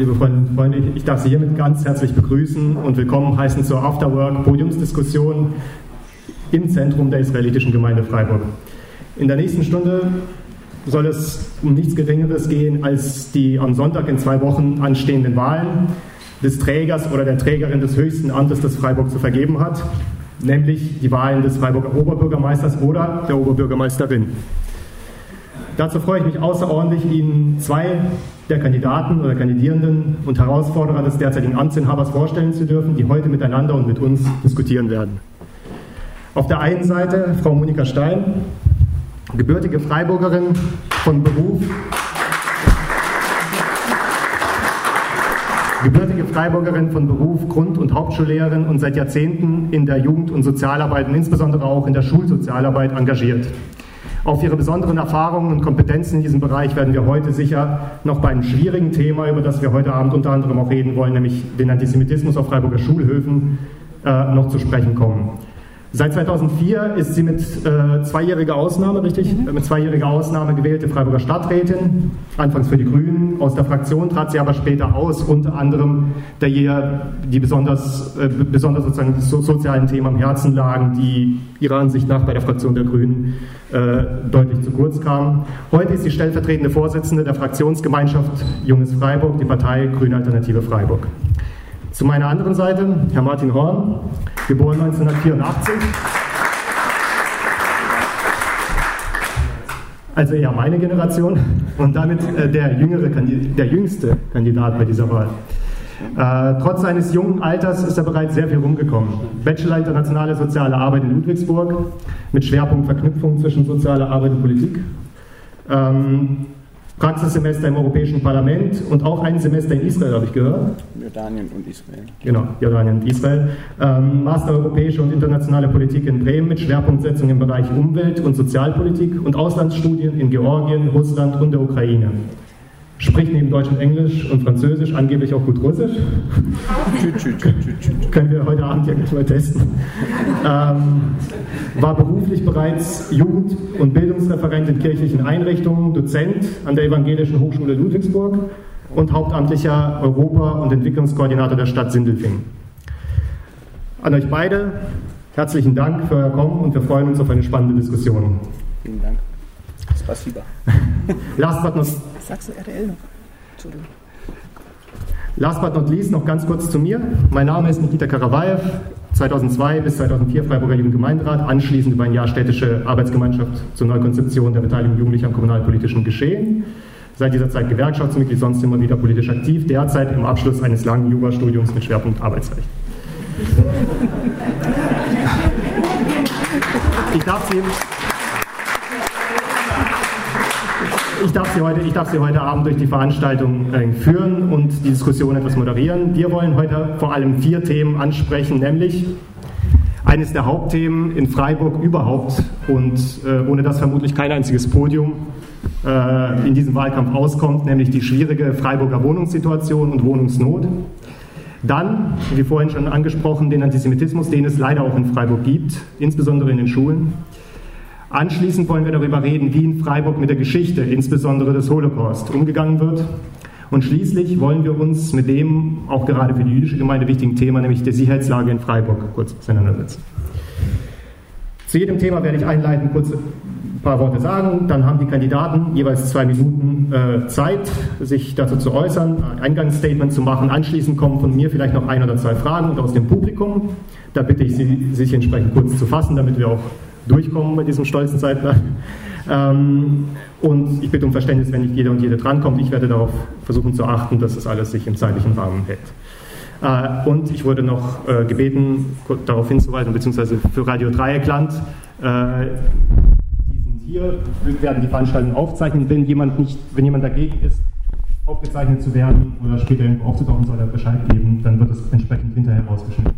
liebe Freundinnen und Freunde, ich darf Sie hiermit ganz herzlich begrüßen und willkommen heißen zur Afterwork-Podiumsdiskussion im Zentrum der israelitischen Gemeinde Freiburg. In der nächsten Stunde soll es um nichts Geringeres gehen als die am Sonntag in zwei Wochen anstehenden Wahlen des Trägers oder der Trägerin des höchsten Amtes, das Freiburg zu vergeben hat, nämlich die Wahlen des Freiburger Oberbürgermeisters oder der Oberbürgermeisterin. Dazu freue ich mich außerordentlich, Ihnen zwei der Kandidaten oder Kandidierenden und Herausforderer des derzeitigen Amtsinhabers vorstellen zu dürfen, die heute miteinander und mit uns diskutieren werden. Auf der einen Seite Frau Monika Stein, gebürtige Freiburgerin von Beruf, gebürtige Freiburgerin von Beruf, Grund- und Hauptschullehrerin und seit Jahrzehnten in der Jugend- und Sozialarbeit und insbesondere auch in der Schulsozialarbeit engagiert. Auf Ihre besonderen Erfahrungen und Kompetenzen in diesem Bereich werden wir heute sicher noch bei einem schwierigen Thema, über das wir heute Abend unter anderem auch reden wollen, nämlich den Antisemitismus auf Freiburger Schulhöfen, äh, noch zu sprechen kommen. Seit 2004 ist sie mit äh, zweijähriger Ausnahme, richtig, mhm. mit zweijähriger Ausnahme gewählte Freiburger Stadträtin, anfangs für die Grünen. Aus der Fraktion trat sie aber später aus, unter anderem, da ihr die besonders, äh, besonders sozusagen so, sozialen Themen am Herzen lagen, die ihrer Ansicht nach bei der Fraktion der Grünen äh, deutlich zu kurz kamen. Heute ist sie stellvertretende Vorsitzende der Fraktionsgemeinschaft Junges Freiburg, die Partei Grüne Alternative Freiburg. Zu meiner anderen Seite Herr Martin Horn, geboren 1984. Also eher meine Generation und damit äh, der, jüngere, der jüngste Kandidat bei dieser Wahl. Äh, trotz seines jungen Alters ist er bereits sehr viel rumgekommen. Bachelor Internationale Soziale Arbeit in Ludwigsburg mit Schwerpunkt Verknüpfung zwischen sozialer Arbeit und Politik. Ähm, Praxissemester im Europäischen Parlament und auch ein Semester in Israel, habe ich gehört. Jordanien und Israel. Genau, Jordanien und Israel. Ähm, Master Europäische und Internationale Politik in Bremen mit Schwerpunktsetzung im Bereich Umwelt- und Sozialpolitik und Auslandsstudien in Georgien, Russland und der Ukraine spricht neben Deutsch und Englisch und Französisch angeblich auch gut Russisch. Können wir heute Abend ja gleich mal testen. Ähm, war beruflich bereits Jugend- und Bildungsreferent in kirchlichen Einrichtungen, Dozent an der Evangelischen Hochschule Ludwigsburg und hauptamtlicher Europa- und Entwicklungskoordinator der Stadt Sindelfingen. An euch beide herzlichen Dank für euer Kommen und wir freuen uns auf eine spannende Diskussion. Vielen Dank. Spasiba. Last but not Sagst du RTL noch? Entschuldigung. Last but not least noch ganz kurz zu mir. Mein Name ist Nikita Karavaev, 2002 bis 2004 Freiburger Jugendgemeinderat, anschließend über ein Jahr städtische Arbeitsgemeinschaft zur Neukonzeption der Beteiligung Jugendlicher am kommunalpolitischen Geschehen. Seit dieser Zeit Gewerkschaftsmitglied, sonst immer wieder politisch aktiv, derzeit im Abschluss eines langen Jurastudiums mit Schwerpunkt Arbeitsrecht. Ich darf Sie ich darf, Sie heute, ich darf Sie heute Abend durch die Veranstaltung äh, führen und die Diskussion etwas moderieren. Wir wollen heute vor allem vier Themen ansprechen, nämlich eines der Hauptthemen in Freiburg überhaupt und äh, ohne das vermutlich kein einziges Podium äh, in diesem Wahlkampf auskommt, nämlich die schwierige Freiburger Wohnungssituation und Wohnungsnot. Dann, wie vorhin schon angesprochen, den Antisemitismus, den es leider auch in Freiburg gibt, insbesondere in den Schulen. Anschließend wollen wir darüber reden, wie in Freiburg mit der Geschichte, insbesondere des Holocaust, umgegangen wird. Und schließlich wollen wir uns mit dem auch gerade für die jüdische Gemeinde wichtigen Thema, nämlich der Sicherheitslage in Freiburg, kurz auseinandersetzen. Zu jedem Thema werde ich einleitend kurz ein paar Worte sagen. Dann haben die Kandidaten jeweils zwei Minuten äh, Zeit, sich dazu zu äußern, ein Eingangsstatement zu machen. Anschließend kommen von mir vielleicht noch ein oder zwei Fragen aus dem Publikum. Da bitte ich Sie, sich entsprechend kurz zu fassen, damit wir auch durchkommen bei diesem stolzen Zeitplan. Ähm, und ich bitte um Verständnis, wenn nicht jeder und jede drankommt. Ich werde darauf versuchen zu achten, dass es alles sich im zeitlichen Rahmen hält. Äh, und ich wurde noch äh, gebeten, darauf hinzuweisen, beziehungsweise für Radio Dreieckland, äh, die sind hier, werden die Veranstaltung aufzeichnen. Wenn jemand, nicht, wenn jemand dagegen ist, aufgezeichnet zu werden oder später irgendwo aufzutauchen, soll er Bescheid geben, dann wird es entsprechend hinterher rausgeschnitten.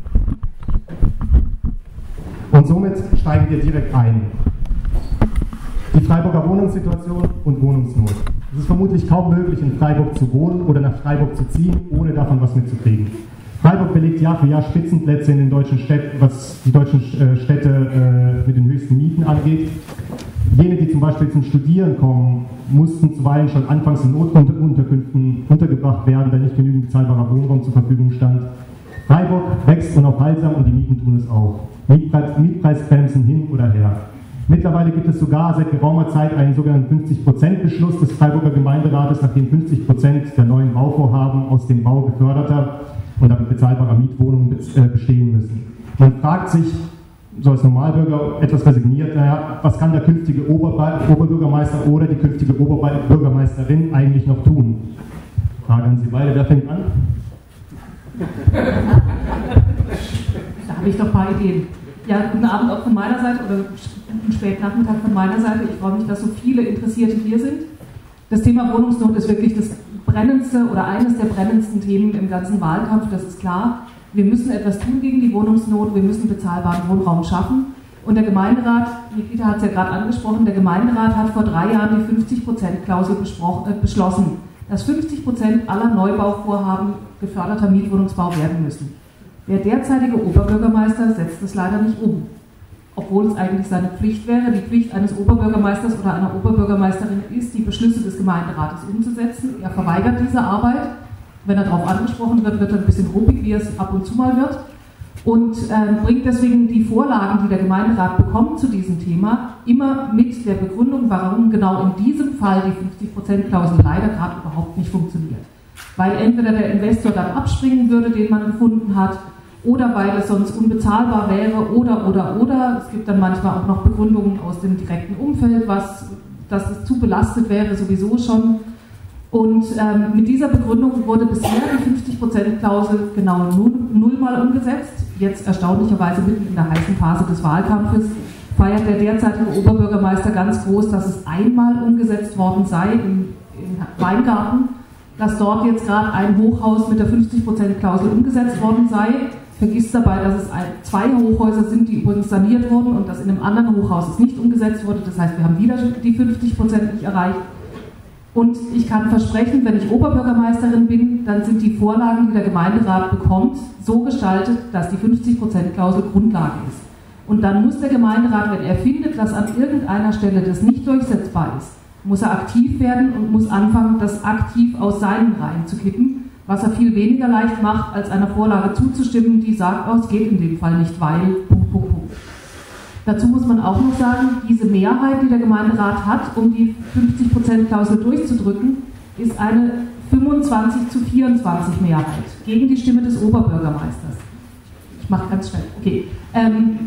Und somit steigen wir direkt ein. Die Freiburger Wohnungssituation und Wohnungsnot. Es ist vermutlich kaum möglich, in Freiburg zu wohnen oder nach Freiburg zu ziehen, ohne davon was mitzukriegen. Freiburg belegt Jahr für Jahr Spitzenplätze in den deutschen Städten, was die deutschen äh, Städte äh, mit den höchsten Mieten angeht. Jene, die zum Beispiel zum Studieren kommen, mussten zuweilen schon anfangs in Notunterkünften untergebracht werden, da nicht genügend bezahlbarer Wohnraum zur Verfügung stand. Freiburg wächst unaufhaltsam und die Mieten tun es auch. Mietpreis, Mietpreisbremsen hin oder her. Mittlerweile gibt es sogar seit geraumer Zeit einen sogenannten 50%-Beschluss des Freiburger Gemeinderates, nachdem 50% der neuen Bauvorhaben aus dem Bau geförderter damit bezahlbarer Mietwohnungen äh, bestehen müssen. Man fragt sich, so als Normalbürger etwas resigniert, naja, was kann der künftige Oberbürgermeister oder die künftige Oberbürgermeisterin eigentlich noch tun? Frage an Sie beide, wer fängt an? Da habe ich doch ein paar Ideen. Ja, guten Abend auch von meiner Seite oder einen Spätnachmittag von meiner Seite. Ich freue mich, dass so viele Interessierte hier sind. Das Thema Wohnungsnot ist wirklich das brennendste oder eines der brennendsten Themen im ganzen Wahlkampf, das ist klar. Wir müssen etwas tun gegen die Wohnungsnot, wir müssen bezahlbaren Wohnraum schaffen. Und der Gemeinderat, Nikita hat es ja gerade angesprochen, der Gemeinderat hat vor drei Jahren die 50%-Klausel äh, beschlossen, dass 50% aller Neubauvorhaben geförderter Mietwohnungsbau werden müssen. Der derzeitige Oberbürgermeister setzt es leider nicht um, obwohl es eigentlich seine Pflicht wäre. Die Pflicht eines Oberbürgermeisters oder einer Oberbürgermeisterin ist, die Beschlüsse des Gemeinderates umzusetzen. Er verweigert diese Arbeit. Wenn er darauf angesprochen wird, wird er ein bisschen ruppig, wie es ab und zu mal wird. Und äh, bringt deswegen die Vorlagen, die der Gemeinderat bekommt zu diesem Thema, immer mit der Begründung, warum genau in diesem Fall die 50%-Klausel leider gerade überhaupt nicht funktioniert. Weil entweder der Investor dann abspringen würde, den man gefunden hat, oder weil es sonst unbezahlbar wäre oder oder oder. Es gibt dann manchmal auch noch Begründungen aus dem direkten Umfeld, was, dass es zu belastet wäre sowieso schon. Und ähm, mit dieser Begründung wurde bisher die 50%-Klausel genau null, nullmal umgesetzt. Jetzt erstaunlicherweise mitten in der heißen Phase des Wahlkampfes feiert der derzeitige Oberbürgermeister ganz groß, dass es einmal umgesetzt worden sei im, im Weingarten, dass dort jetzt gerade ein Hochhaus mit der 50%-Klausel umgesetzt worden sei vergisst dabei, dass es zwei Hochhäuser sind, die übrigens saniert wurden und dass in einem anderen Hochhaus es nicht umgesetzt wurde. Das heißt, wir haben wieder die 50 Prozent nicht erreicht. Und ich kann versprechen, wenn ich Oberbürgermeisterin bin, dann sind die Vorlagen, die der Gemeinderat bekommt, so gestaltet, dass die 50%-Klausel Grundlage ist. Und dann muss der Gemeinderat, wenn er findet, dass an irgendeiner Stelle das nicht durchsetzbar ist, muss er aktiv werden und muss anfangen, das aktiv aus seinen Reihen zu kippen was er viel weniger leicht macht, als einer Vorlage zuzustimmen, die sagt, oh, es geht in dem Fall nicht, weil, Punkt, Punkt, Punkt. Dazu muss man auch noch sagen, diese Mehrheit, die der Gemeinderat hat, um die 50%-Klausel durchzudrücken, ist eine 25 zu 24 Mehrheit gegen die Stimme des Oberbürgermeisters. Ich mache ganz schnell. Okay. Ähm,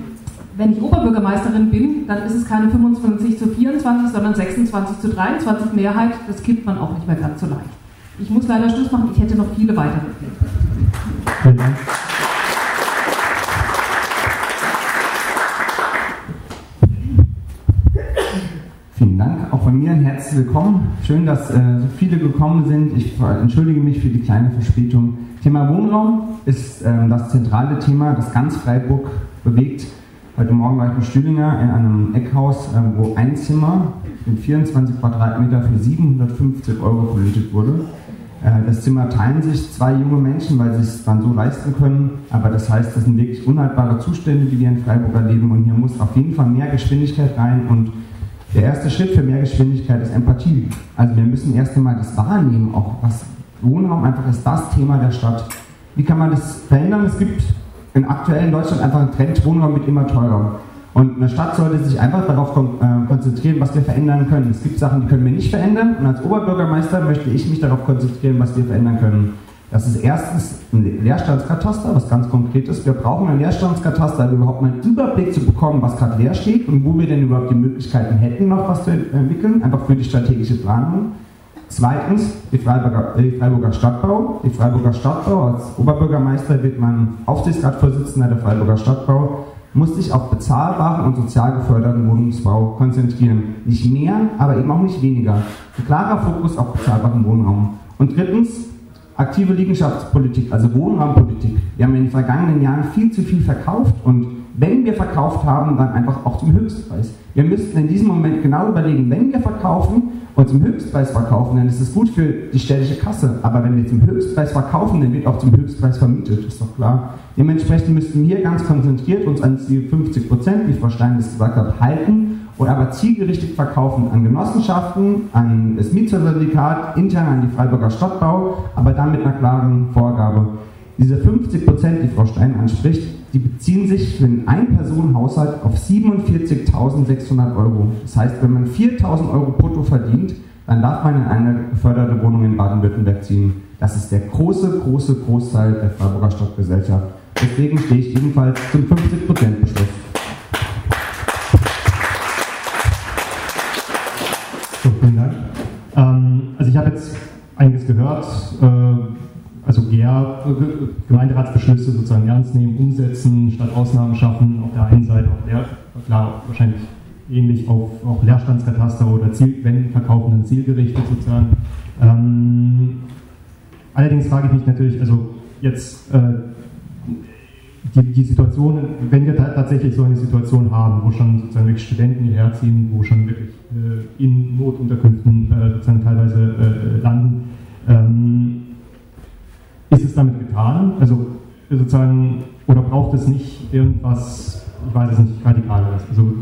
wenn ich Oberbürgermeisterin bin, dann ist es keine 25 zu 24, sondern 26 zu 23 Mehrheit. Das kippt man auch nicht mehr ganz so leicht. Ich muss leider Schluss machen, ich hätte noch viele weitere. Vielen Dank. Vielen Dank. Auch von mir ein herzlich willkommen. Schön, dass äh, so viele gekommen sind. Ich entschuldige mich für die kleine Verspätung. Thema Wohnraum ist äh, das zentrale Thema, das ganz Freiburg bewegt. Heute Morgen war ich in Stühlinger in einem Eckhaus, äh, wo ein Zimmer in 24 Quadratmeter für 750 Euro vermietet wurde. Äh, das Zimmer teilen sich zwei junge Menschen, weil sie es dann so leisten können. Aber das heißt, das sind wirklich unhaltbare Zustände, die wir in Freiburg erleben. Und hier muss auf jeden Fall mehr Geschwindigkeit rein. Und der erste Schritt für mehr Geschwindigkeit ist Empathie. Also wir müssen erst einmal das wahrnehmen, auch was Wohnraum einfach ist das Thema der Stadt. Wie kann man das verändern? Es gibt in aktuellen Deutschland einfach einen Trend, Wohnraum wird immer teurer. Und eine Stadt sollte sich einfach darauf äh, konzentrieren, was wir verändern können. Es gibt Sachen, die können wir nicht verändern. Und als Oberbürgermeister möchte ich mich darauf konzentrieren, was wir verändern können. Das ist erstens ein Leerstandskataster, was ganz konkret ist. Wir brauchen ein Leerstandskataster, um überhaupt mal einen Überblick zu bekommen, was gerade leer steht und wo wir denn überhaupt die Möglichkeiten hätten, noch was zu entwickeln, einfach für die strategische Planung. Zweitens die Freiburger, die Freiburger Stadtbau. Die Freiburger Stadtbau, als Oberbürgermeister wird man Aufsichtsratsvorsitzender der Freiburger Stadtbau muss sich auf bezahlbaren und sozial geförderten Wohnungsbau konzentrieren. Nicht mehr, aber eben auch nicht weniger. Ein klarer Fokus auf bezahlbaren Wohnraum. Und drittens, aktive Liegenschaftspolitik, also Wohnraumpolitik. Wir haben in den vergangenen Jahren viel zu viel verkauft und wenn wir verkauft haben, dann einfach auch zum Höchstpreis. Wir müssten in diesem Moment genau überlegen, wenn wir verkaufen und zum Höchstpreis verkaufen, dann ist es gut für die städtische Kasse. Aber wenn wir zum Höchstpreis verkaufen, dann wird auch zum Höchstpreis vermietet, ist doch klar. Dementsprechend müssten wir ganz konzentriert uns an die 50 Prozent, wie Frau Stein das gesagt hat, halten oder aber zielgerichtet verkaufen an Genossenschaften, an das Mietersyndikat, intern an die Freiburger Stadtbau, aber dann mit einer klaren Vorgabe. Diese 50 Prozent, die Frau Stein anspricht, die beziehen sich für einen Ein-Personen-Haushalt auf 47.600 Euro. Das heißt, wenn man 4.000 Euro brutto verdient, dann darf man in eine geförderte Wohnung in Baden-Württemberg ziehen. Das ist der große, große Großteil der Freiburger Stadtgesellschaft. Deswegen stehe ich ebenfalls zum 50%-Beschluss. So, vielen Dank. Ähm, also ich habe jetzt einiges gehört, äh, also GER, Gemeinderatsbeschlüsse sozusagen ernst nehmen, umsetzen, statt Ausnahmen schaffen, auf der einen Seite auch Leer, klar, wahrscheinlich ähnlich auf auch Leerstandskataster oder Ziel, wenn verkaufen, dann zielgerichtet sozusagen. Ähm, allerdings frage ich mich natürlich, also jetzt äh, die, die Situation, wenn wir tatsächlich so eine Situation haben, wo schon sozusagen wirklich Studenten hierher ziehen, wo schon wirklich äh, in Notunterkünften äh, sozusagen teilweise äh, landen, ähm, ist es damit getan? Also sozusagen, oder braucht es nicht irgendwas, ich weiß es nicht, radikaleres? Also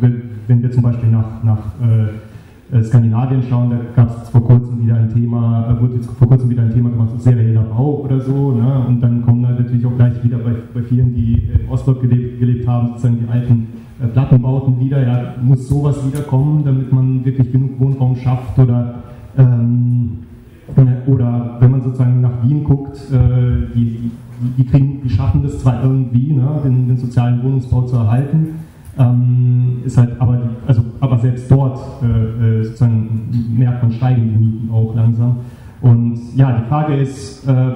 wenn wir zum Beispiel nach, nach äh, Skandinavien schauen, da gab es vor kurzem wieder ein Thema, äh, wurde jetzt vor kurzem wieder ein Thema gemacht, serieller Bau oder so, ne? und dann kommen dann natürlich auch gleich wieder bei, bei vielen, die in Ostblock gelebt, gelebt haben, sozusagen die alten äh, Plattenbauten wieder, ja, muss sowas wiederkommen, damit man wirklich genug Wohnraum schafft oder ähm, äh, oder wenn man sozusagen nach Wien guckt, äh, die, die, kriegen, die schaffen das zwar irgendwie, ne, den, den sozialen Wohnungsbau zu erhalten, ähm, ist halt aber, die, also, aber selbst dort äh, äh, sozusagen merkt man steigende Mieten auch langsam. Und ja, die Frage ist, äh,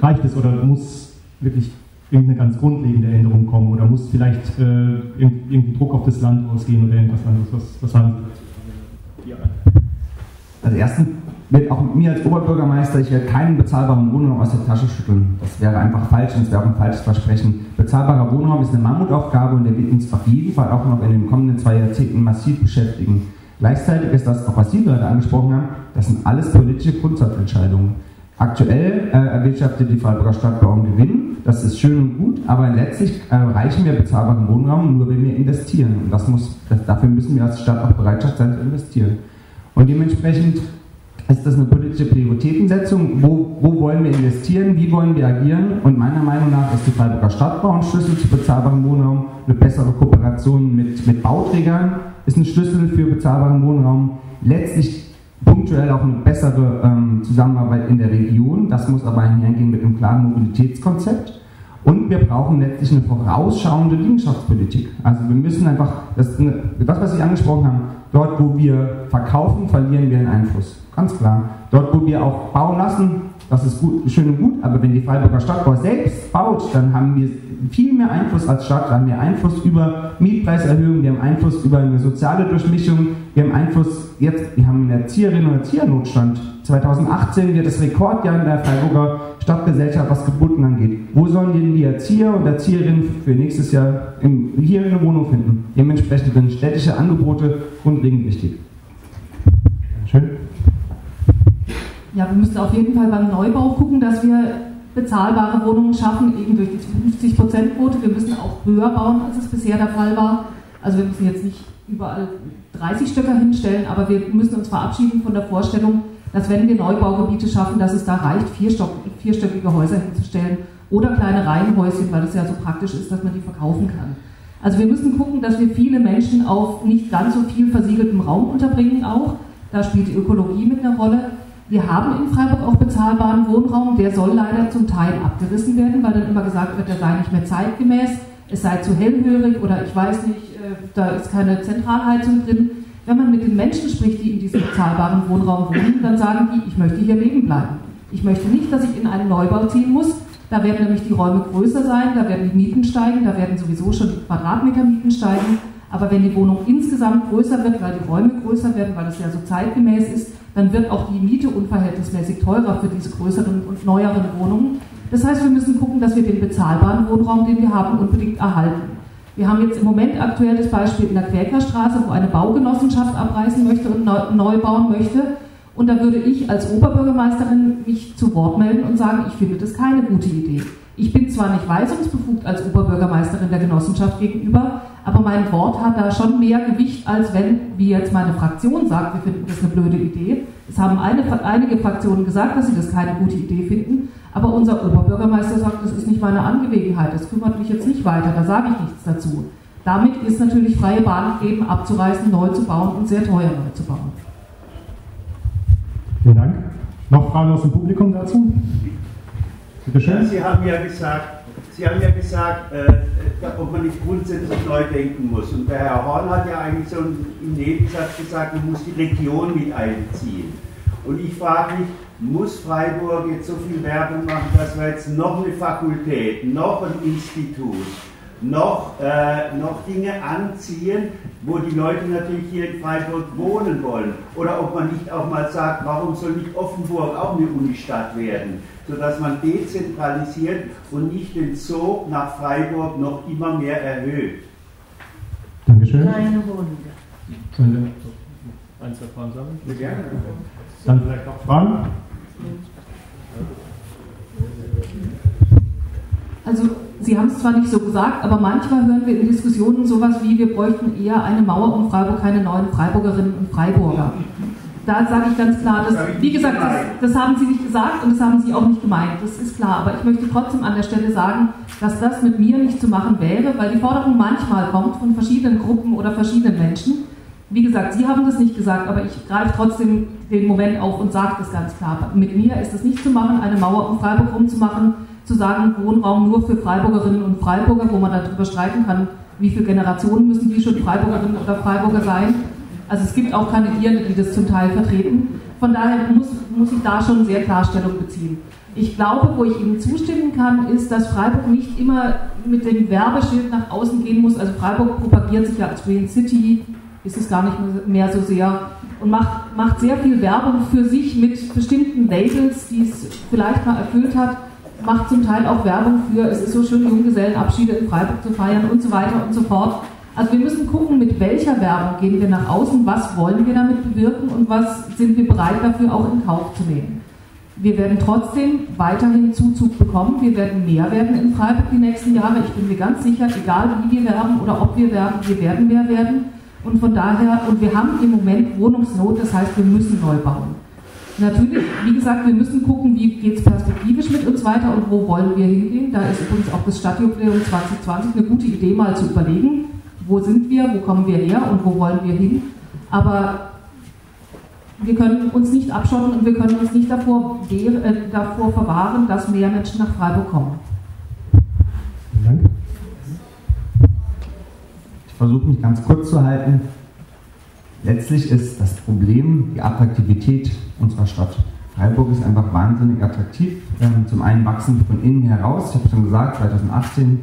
reicht es oder muss wirklich irgendeine ganz grundlegende Änderung kommen oder muss vielleicht äh, irgendwie Druck auf das Land ausgehen oder irgendwas anderes? Was, was sagen Sie? Also erstens wird auch mir als Oberbürgermeister, ich werde keinen bezahlbaren Wohnraum aus der Tasche schütteln. Das wäre einfach falsch und es wäre auch ein falsches Versprechen. Bezahlbarer Wohnraum ist eine Mammutaufgabe und der wird uns auf jeden Fall auch noch in den kommenden zwei Jahrzehnten massiv beschäftigen. Gleichzeitig ist das, auch was Sie gerade angesprochen haben, das sind alles politische Grundsatzentscheidungen. Aktuell äh, erwirtschaftet die Freiburger Stadtbau einen Gewinn, das ist schön und gut, aber letztlich äh, erreichen wir bezahlbaren Wohnraum nur, wenn wir investieren. Und das muss, das, dafür müssen wir als Stadt auch Bereitschaft sein zu investieren. Und dementsprechend ist das eine politische Prioritätensetzung? Wo, wo, wollen wir investieren? Wie wollen wir agieren? Und meiner Meinung nach ist die Freiburger Stadtbau ein Schlüssel zu bezahlbarem Wohnraum. Eine bessere Kooperation mit, mit Bauträgern ist ein Schlüssel für bezahlbaren Wohnraum. Letztlich punktuell auch eine bessere ähm, Zusammenarbeit in der Region. Das muss aber einhergehen mit einem klaren Mobilitätskonzept. Und wir brauchen letztlich eine vorausschauende Liegenschaftspolitik. Also wir müssen einfach, das, das was Sie angesprochen haben, dort wo wir verkaufen, verlieren wir den Einfluss. Ganz klar. Dort, wo wir auch bauen lassen, das ist gut, schön und gut, aber wenn die Freiburger Stadtbau selbst baut, dann haben wir viel mehr Einfluss als Stadt. Wir haben mehr Einfluss über Mietpreiserhöhungen, wir haben Einfluss über eine soziale Durchmischung, wir haben Einfluss jetzt, wir haben einen Erzieherinnen- und Erziehernotstand. 2018 wird das Rekordjahr in der Freiburger Stadtgesellschaft, was Geburten angeht. Wo sollen denn die Erzieher und Erzieherinnen für nächstes Jahr in, hier eine Wohnung finden? Dementsprechend sind städtische Angebote grundlegend wichtig. Schön. Ja, wir müssen auf jeden Fall beim Neubau gucken, dass wir bezahlbare Wohnungen schaffen, eben durch die 50%-Quote. Wir müssen auch höher bauen, als es bisher der Fall war. Also wir müssen jetzt nicht überall 30 Stöcker hinstellen, aber wir müssen uns verabschieden von der Vorstellung, dass wenn wir Neubaugebiete schaffen, dass es da reicht, vierstöckige Häuser hinzustellen oder kleine Reihenhäuschen, weil es ja so praktisch ist, dass man die verkaufen kann. Also wir müssen gucken, dass wir viele Menschen auf nicht ganz so viel versiegeltem Raum unterbringen auch. Da spielt die Ökologie mit einer Rolle. Wir haben in Freiburg auch bezahlbaren Wohnraum, der soll leider zum Teil abgerissen werden, weil dann immer gesagt wird, der sei nicht mehr zeitgemäß, es sei zu hellhörig oder ich weiß nicht, äh, da ist keine Zentralheizung drin. Wenn man mit den Menschen spricht, die in diesem bezahlbaren Wohnraum wohnen, dann sagen die, ich möchte hier leben bleiben. Ich möchte nicht, dass ich in einen Neubau ziehen muss. Da werden nämlich die Räume größer sein, da werden die Mieten steigen, da werden sowieso schon die Quadratmetermieten steigen. Aber wenn die Wohnung insgesamt größer wird, weil die Räume größer werden, weil es ja so zeitgemäß ist, dann wird auch die Miete unverhältnismäßig teurer für diese größeren und neueren Wohnungen. Das heißt, wir müssen gucken, dass wir den bezahlbaren Wohnraum, den wir haben, unbedingt erhalten. Wir haben jetzt im Moment aktuell das Beispiel in der Quäkerstraße, wo eine Baugenossenschaft abreißen möchte und neu bauen möchte. Und da würde ich als Oberbürgermeisterin mich zu Wort melden und sagen, ich finde das keine gute Idee. Ich bin zwar nicht weisungsbefugt als Oberbürgermeisterin der Genossenschaft gegenüber, aber mein Wort hat da schon mehr Gewicht, als wenn, wie jetzt meine Fraktion sagt, wir finden das eine blöde Idee. Es haben eine, einige Fraktionen gesagt, dass sie das keine gute Idee finden, aber unser Oberbürgermeister sagt, das ist nicht meine Angelegenheit, das kümmert mich jetzt nicht weiter, da sage ich nichts dazu. Damit ist natürlich freie Bahn gegeben, abzureißen, neu zu bauen und sehr teuer neu zu bauen. Vielen Dank. Noch Fragen aus dem Publikum dazu? Bitte schön. Sie haben ja gesagt, Sie haben ja gesagt, äh, ob man nicht grundsätzlich neu denken muss. Und der Herr Horn hat ja eigentlich so im Nebensatz gesagt, man muss die Region mit einziehen. Und ich frage mich, muss Freiburg jetzt so viel Werbung machen, dass wir jetzt noch eine Fakultät, noch ein Institut, noch, äh, noch Dinge anziehen, wo die Leute natürlich hier in Freiburg wohnen wollen. Oder ob man nicht auch mal sagt, warum soll nicht Offenburg auch eine Unistadt werden? Sodass man dezentralisiert und nicht den Zug nach Freiburg noch immer mehr erhöht. Dankeschön. Sollen wir ein, zwei Fragen sammeln? Ja, gerne. Dann vielleicht noch Fragen? Also Sie haben es zwar nicht so gesagt, aber manchmal hören wir in Diskussionen sowas wie, wir bräuchten eher eine Mauer um Freiburg, keine neuen Freiburgerinnen und Freiburger. Da sage ich ganz klar, dass, wie gesagt, das, das, haben Sie nicht gesagt und das haben Sie auch nicht gemeint, das ist klar. Aber ich möchte trotzdem an der Stelle sagen, dass das mit mir nicht zu machen wäre, weil die Forderung manchmal kommt von verschiedenen Gruppen oder verschiedenen Menschen. Wie gesagt, Sie haben das nicht gesagt, aber ich greife trotzdem den Moment auf und sage das ganz klar. Mit mir ist es nicht zu machen, eine Mauer um Freiburg rumzumachen zu sagen, Wohnraum nur für Freiburgerinnen und Freiburger, wo man darüber streiten kann, wie viele Generationen müssen die schon Freiburgerinnen oder Freiburger sein. Also es gibt auch Kandidierende, die das zum Teil vertreten. Von daher muss, muss ich da schon sehr Klarstellung beziehen. Ich glaube, wo ich Ihnen zustimmen kann, ist, dass Freiburg nicht immer mit dem Werbeschild nach außen gehen muss. Also Freiburg propagiert sich ja als Green City, ist es gar nicht mehr so sehr und macht, macht sehr viel Werbung für sich mit bestimmten Labels, die es vielleicht mal erfüllt hat macht zum Teil auch Werbung für, es ist so schön, Junggesellenabschiede in Freiburg zu feiern und so weiter und so fort. Also wir müssen gucken, mit welcher Werbung gehen wir nach außen, was wollen wir damit bewirken und was sind wir bereit dafür auch in Kauf zu nehmen. Wir werden trotzdem weiterhin Zuzug bekommen, wir werden mehr werden in Freiburg die nächsten Jahre. Ich bin mir ganz sicher, egal wie wir werben oder ob wir werben, wir werden mehr werden. Und von daher, und wir haben im Moment Wohnungsnot, das heißt, wir müssen neu bauen. Natürlich, wie gesagt, wir müssen gucken, wie geht es perspektivisch mit uns weiter und wo wollen wir hingehen. Da ist übrigens auch das Stadtjubiläum 2020 eine gute Idee, mal zu überlegen, wo sind wir, wo kommen wir her und wo wollen wir hin. Aber wir können uns nicht abschotten und wir können uns nicht davor, äh, davor verwahren, dass mehr Menschen nach Freiburg kommen. Vielen Dank. Ich versuche mich ganz kurz zu halten. Letztlich ist das Problem die Attraktivität unserer Stadt. Freiburg ist einfach wahnsinnig attraktiv. Ähm, zum einen wachsen von innen heraus. Ich habe schon gesagt, 2018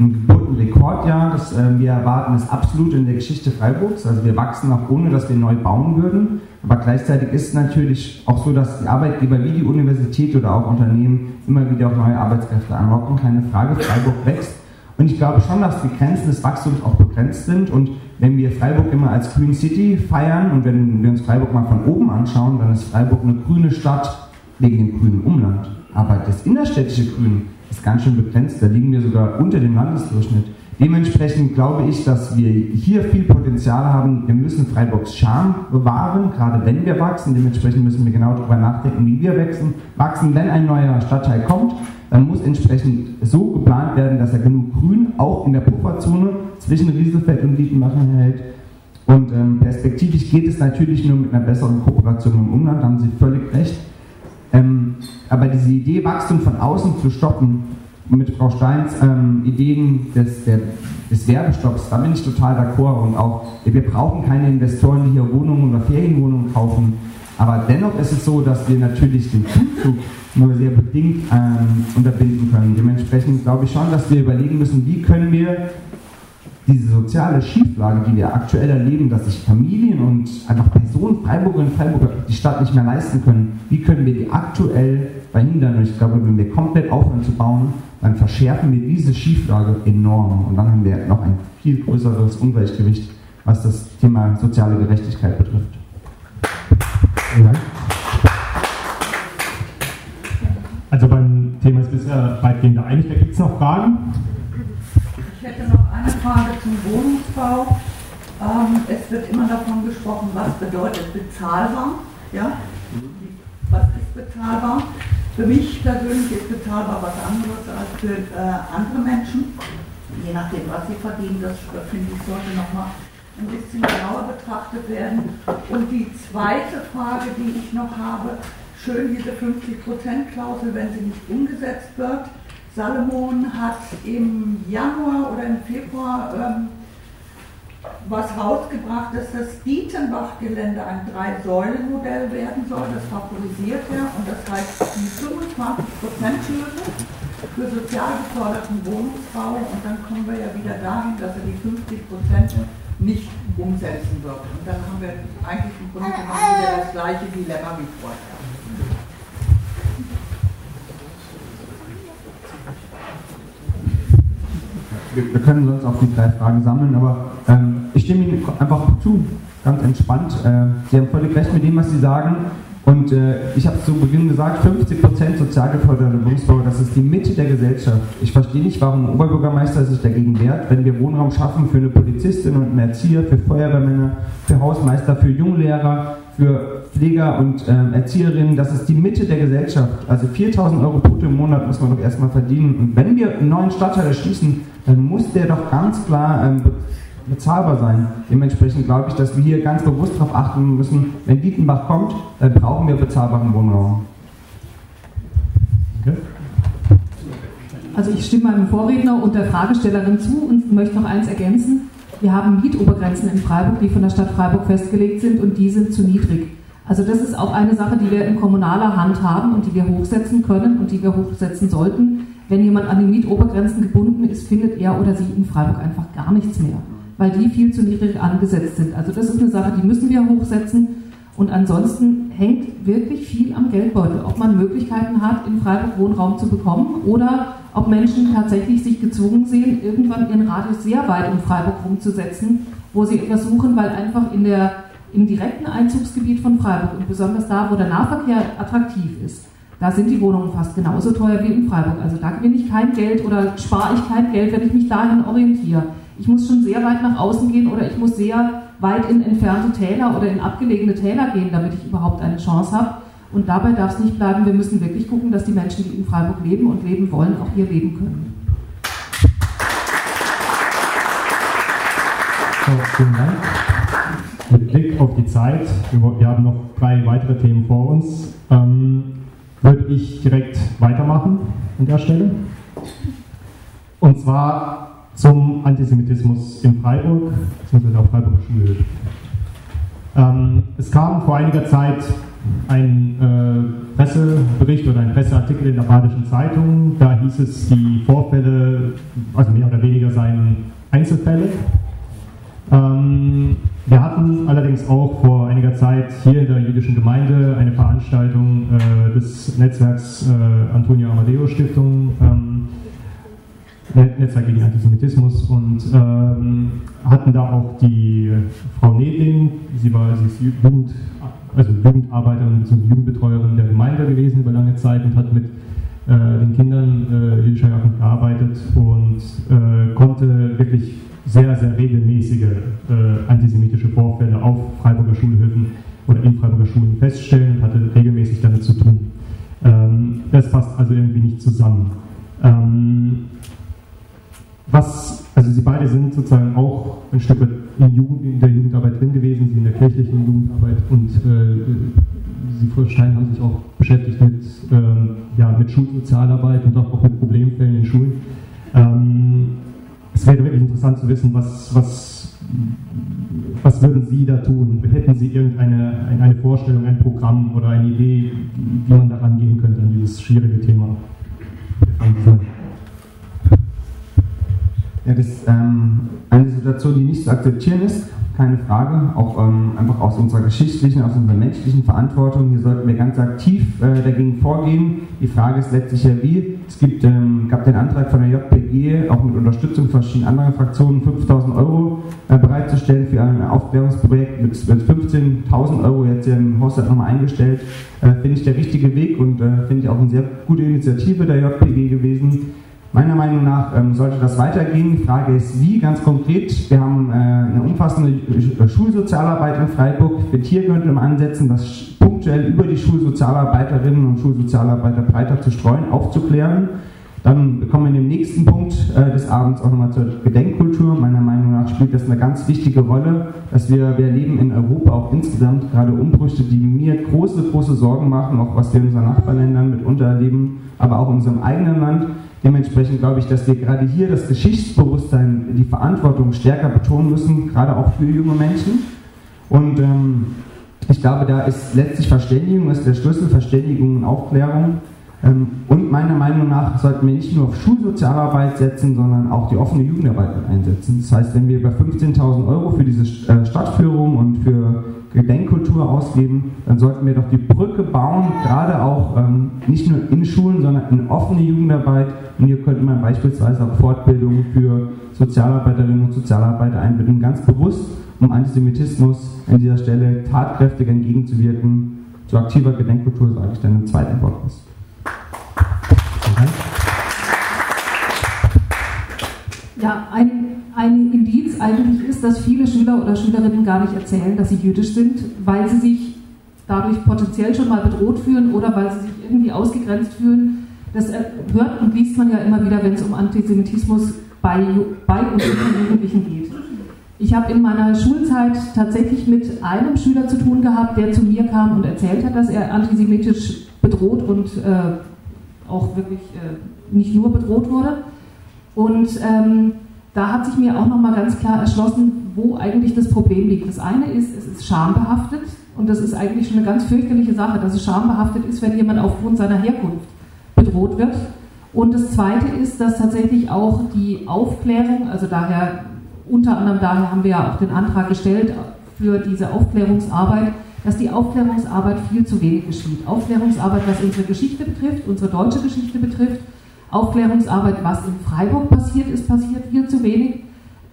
ein Geburtenrekordjahr. Das ähm, wir erwarten ist absolut in der Geschichte Freiburgs. Also wir wachsen auch ohne, dass wir neu bauen würden. Aber gleichzeitig ist es natürlich auch so, dass die Arbeitgeber wie die Universität oder auch Unternehmen immer wieder auch neue Arbeitskräfte anlocken. Keine Frage, Freiburg wächst. Und ich glaube schon, dass die Grenzen des Wachstums auch begrenzt sind. Und wenn wir Freiburg immer als Green City feiern und wenn wir uns Freiburg mal von oben anschauen, dann ist Freiburg eine grüne Stadt wegen dem grünen Umland. Aber das innerstädtische Grün ist ganz schön begrenzt. Da liegen wir sogar unter dem Landesdurchschnitt. Dementsprechend glaube ich, dass wir hier viel Potenzial haben. Wir müssen Freiburgs Charme bewahren, gerade wenn wir wachsen. Dementsprechend müssen wir genau darüber nachdenken, wie wir wachsen. Wachsen, wenn ein neuer Stadtteil kommt, dann muss entsprechend so geplant werden, dass er genug Grün auch in der Pufferzone zwischen Rieselfeld und Dietenmachen hält. Und ähm, perspektivisch geht es natürlich nur mit einer besseren Kooperation im Umland, da haben Sie völlig recht. Ähm, aber diese Idee, Wachstum von außen zu stoppen, mit Frau Steins ähm, Ideen des, der, des Werbestopps, da bin ich total d'accord. Und auch, wir brauchen keine Investoren, die hier Wohnungen oder Ferienwohnungen kaufen. Aber dennoch ist es so, dass wir natürlich den Zuzug nur sehr bedingt ähm, unterbinden können. Dementsprechend glaube ich schon, dass wir überlegen müssen, wie können wir diese soziale Schieflage, die wir aktuell erleben, dass sich Familien und einfach Personen, Freiburgerinnen und Freiburger, die Stadt nicht mehr leisten können, wie können wir die aktuell verhindern? Und ich glaube, wenn wir komplett aufhören zu bauen, dann verschärfen wir diese Schieflage enorm und dann haben wir noch ein viel größeres Ungleichgewicht, was das Thema soziale Gerechtigkeit betrifft. Dank. Also beim Thema ist bisher weitgehend einig. Da gibt es noch Fragen? Ich hätte noch eine Frage zum Wohnungsbau. Ähm, es wird immer davon gesprochen, was bedeutet bezahlbar. Ja? Was ist bezahlbar? Für mich persönlich ist bezahlbar was anderes als für äh, andere Menschen. Je nachdem, was sie verdienen, das finde ich sollte nochmal ein bisschen genauer betrachtet werden. Und die zweite Frage, die ich noch habe, schön diese 50%-Klausel, wenn sie nicht umgesetzt wird. Salomon hat im Januar oder im Februar ähm, was rausgebracht, dass das Dietenbach-Gelände ein Drei-Säulen-Modell werden soll. Das favorisiert er und das heißt die 25%-Hürde für sozial geförderten Wohnungsbau und dann kommen wir ja wieder dahin, dass er die 50% nicht umsetzen wird. Und dann haben wir eigentlich im Grunde genommen wieder das gleiche Dilemma wie vorher. wir, wir, können sonst auch die drei Fragen sammeln, aber ähm, ich stimme Ihnen einfach zu, ganz entspannt. Äh, Sie haben völlig recht mit dem, was Sie sagen. Und äh, ich habe zu Beginn gesagt, 50% sozial geförderte Wohnungsbau, das ist die Mitte der Gesellschaft. Ich verstehe nicht, warum ein Oberbürgermeister sich dagegen wehrt, wenn wir Wohnraum schaffen für eine Polizistin und einen Erzieher, für Feuerwehrmänner, für Hausmeister, für Junglehrer, für Pfleger und äh, Erzieherinnen. Das ist die Mitte der Gesellschaft. Also 4000 Euro brutto im Monat muss man doch erstmal verdienen. Und wenn wir einen neuen Stadtteil erschließen, dann muss der doch ganz klar ähm, bezahlbar sein. Dementsprechend glaube ich, dass wir hier ganz bewusst darauf achten müssen, wenn Dietenbach kommt, dann brauchen wir bezahlbaren Wohnraum. Okay. Also ich stimme meinem Vorredner und der Fragestellerin zu und möchte noch eins ergänzen. Wir haben Mietobergrenzen in Freiburg, die von der Stadt Freiburg festgelegt sind und die sind zu niedrig. Also das ist auch eine Sache, die wir in kommunaler Hand haben und die wir hochsetzen können und die wir hochsetzen sollten. Wenn jemand an die Mietobergrenzen gebunden ist, findet er oder sie in Freiburg einfach gar nichts mehr weil die viel zu niedrig angesetzt sind. Also das ist eine Sache, die müssen wir hochsetzen. Und ansonsten hängt wirklich viel am Geldbeutel, ob man Möglichkeiten hat, in Freiburg Wohnraum zu bekommen oder ob Menschen tatsächlich sich gezwungen sehen, irgendwann ihren Radius sehr weit um Freiburg rumzusetzen, wo sie etwas suchen, weil einfach in der, im direkten Einzugsgebiet von Freiburg und besonders da, wo der Nahverkehr attraktiv ist, da sind die Wohnungen fast genauso teuer wie in Freiburg. Also da gewinne ich kein Geld oder spare ich kein Geld, wenn ich mich dahin orientiere ich muss schon sehr weit nach außen gehen oder ich muss sehr weit in entfernte Täler oder in abgelegene Täler gehen, damit ich überhaupt eine Chance habe. Und dabei darf es nicht bleiben, wir müssen wirklich gucken, dass die Menschen, die in Freiburg leben und leben wollen, auch hier leben können. Vielen Dank. Mit Blick auf die Zeit, wir haben noch drei weitere Themen vor uns, ähm, würde ich direkt weitermachen an der Stelle. Und zwar zum Antisemitismus in Freiburg, beziehungsweise auf Freiburger Schule. Ähm, es kam vor einiger Zeit ein äh, Pressebericht oder ein Presseartikel in der Badischen Zeitung, da hieß es, die Vorfälle, also mehr oder weniger seien Einzelfälle. Ähm, wir hatten allerdings auch vor einiger Zeit hier in der jüdischen Gemeinde eine Veranstaltung äh, des Netzwerks äh, Antonio Amadeo Stiftung. Ähm, Netzwerk gegen Antisemitismus und ähm, hatten da auch die Frau Nedling, sie war sie ist Jugend, also Jugendarbeiterin und Jugendbetreuerin der Gemeinde gewesen über lange Zeit und hat mit äh, den Kindern äh, jüdischer Herkunft gearbeitet und äh, konnte wirklich sehr, sehr regelmäßige äh, antisemitische Vorfälle auf Freiburger Schulhöfen oder in Freiburger Schulen feststellen und hatte regelmäßig damit zu tun. Ähm, das passt also irgendwie nicht zusammen. Ähm, was, also Sie beide sind sozusagen auch ein Stück weit in, Jugend, in der Jugendarbeit drin gewesen, Sie in der kirchlichen Jugendarbeit und äh, Sie, Frau Stein, haben sich auch beschäftigt mit, ähm, ja, mit Schulsozialarbeit und auch mit Problemfällen in Schulen. Ähm, es wäre wirklich interessant zu wissen, was, was, was würden Sie da tun? Hätten Sie irgendeine eine Vorstellung, ein Programm oder eine Idee, wie man daran gehen könnte an dieses schwierige Thema? Ja, das ist ähm, eine Situation, die nicht zu akzeptieren ist, keine Frage, auch ähm, einfach aus unserer geschichtlichen, aus unserer menschlichen Verantwortung. Hier sollten wir ganz aktiv äh, dagegen vorgehen. Die Frage ist letztlich ja wie. Es gibt, ähm, gab den Antrag von der JPG, auch mit Unterstützung verschiedener anderen Fraktionen, 5000 Euro äh, bereitzustellen für ein Aufklärungsprojekt mit, mit 15.000 Euro jetzt hier im Haushalt nochmal eingestellt. Äh, finde ich der richtige Weg und äh, finde ich auch eine sehr gute Initiative der JPG gewesen Meiner Meinung nach ähm, sollte das weitergehen. Die Frage ist, wie ganz konkret. Wir haben äh, eine umfassende Schulsozialarbeit in Freiburg. Wird hier könnte man ansetzen, das punktuell über die Schulsozialarbeiterinnen und Schulsozialarbeiter breiter zu streuen, aufzuklären. Dann kommen wir in dem nächsten Punkt äh, des Abends auch nochmal zur Gedenkkultur. Meiner Meinung nach spielt das eine ganz wichtige Rolle, dass wir, wir erleben in Europa auch insgesamt gerade Umbrüche, die mir große, große Sorgen machen, auch was wir in unseren Nachbarländern mitunter erleben, aber auch in unserem eigenen Land. Dementsprechend glaube ich, dass wir gerade hier das Geschichtsbewusstsein, die Verantwortung stärker betonen müssen, gerade auch für junge Menschen. Und ähm, ich glaube, da ist letztlich Verständigung ist der Schlüssel, Verständigung und Aufklärung. Ähm, und meiner Meinung nach sollten wir nicht nur auf Schulsozialarbeit setzen, sondern auch die offene Jugendarbeit einsetzen. Das heißt, wenn wir über 15.000 Euro für diese äh, Stadtführung und für Gedenkkultur ausgeben, dann sollten wir doch die Brücke bauen, gerade auch ähm, nicht nur in Schulen, sondern in offene Jugendarbeit. Und hier könnte man beispielsweise auch Fortbildungen für Sozialarbeiterinnen und Sozialarbeiter einbinden, ganz bewusst, um Antisemitismus an dieser Stelle tatkräftig entgegenzuwirken. Zu aktiver Gedenkkultur sage ich dann im zweiten Wort Ja, ein, ein Indiz eigentlich ist, dass viele Schüler oder Schülerinnen gar nicht erzählen, dass sie jüdisch sind, weil sie sich dadurch potenziell schon mal bedroht fühlen oder weil sie sich irgendwie ausgegrenzt fühlen. Das hört und liest man ja immer wieder, wenn es um Antisemitismus bei, bei uns Jugendlichen geht. Ich habe in meiner Schulzeit tatsächlich mit einem Schüler zu tun gehabt, der zu mir kam und erzählt hat, dass er antisemitisch bedroht und äh, auch wirklich äh, nicht nur bedroht wurde. Und ähm, da hat sich mir auch nochmal ganz klar erschlossen, wo eigentlich das Problem liegt. Das eine ist, es ist schambehaftet und das ist eigentlich schon eine ganz fürchterliche Sache, dass es schambehaftet ist, wenn jemand aufgrund seiner Herkunft bedroht wird. Und das zweite ist, dass tatsächlich auch die Aufklärung, also daher, unter anderem daher haben wir ja auch den Antrag gestellt für diese Aufklärungsarbeit, dass die Aufklärungsarbeit viel zu wenig geschieht. Aufklärungsarbeit, was unsere Geschichte betrifft, unsere deutsche Geschichte betrifft, Aufklärungsarbeit, was in Freiburg passiert ist, passiert viel zu wenig.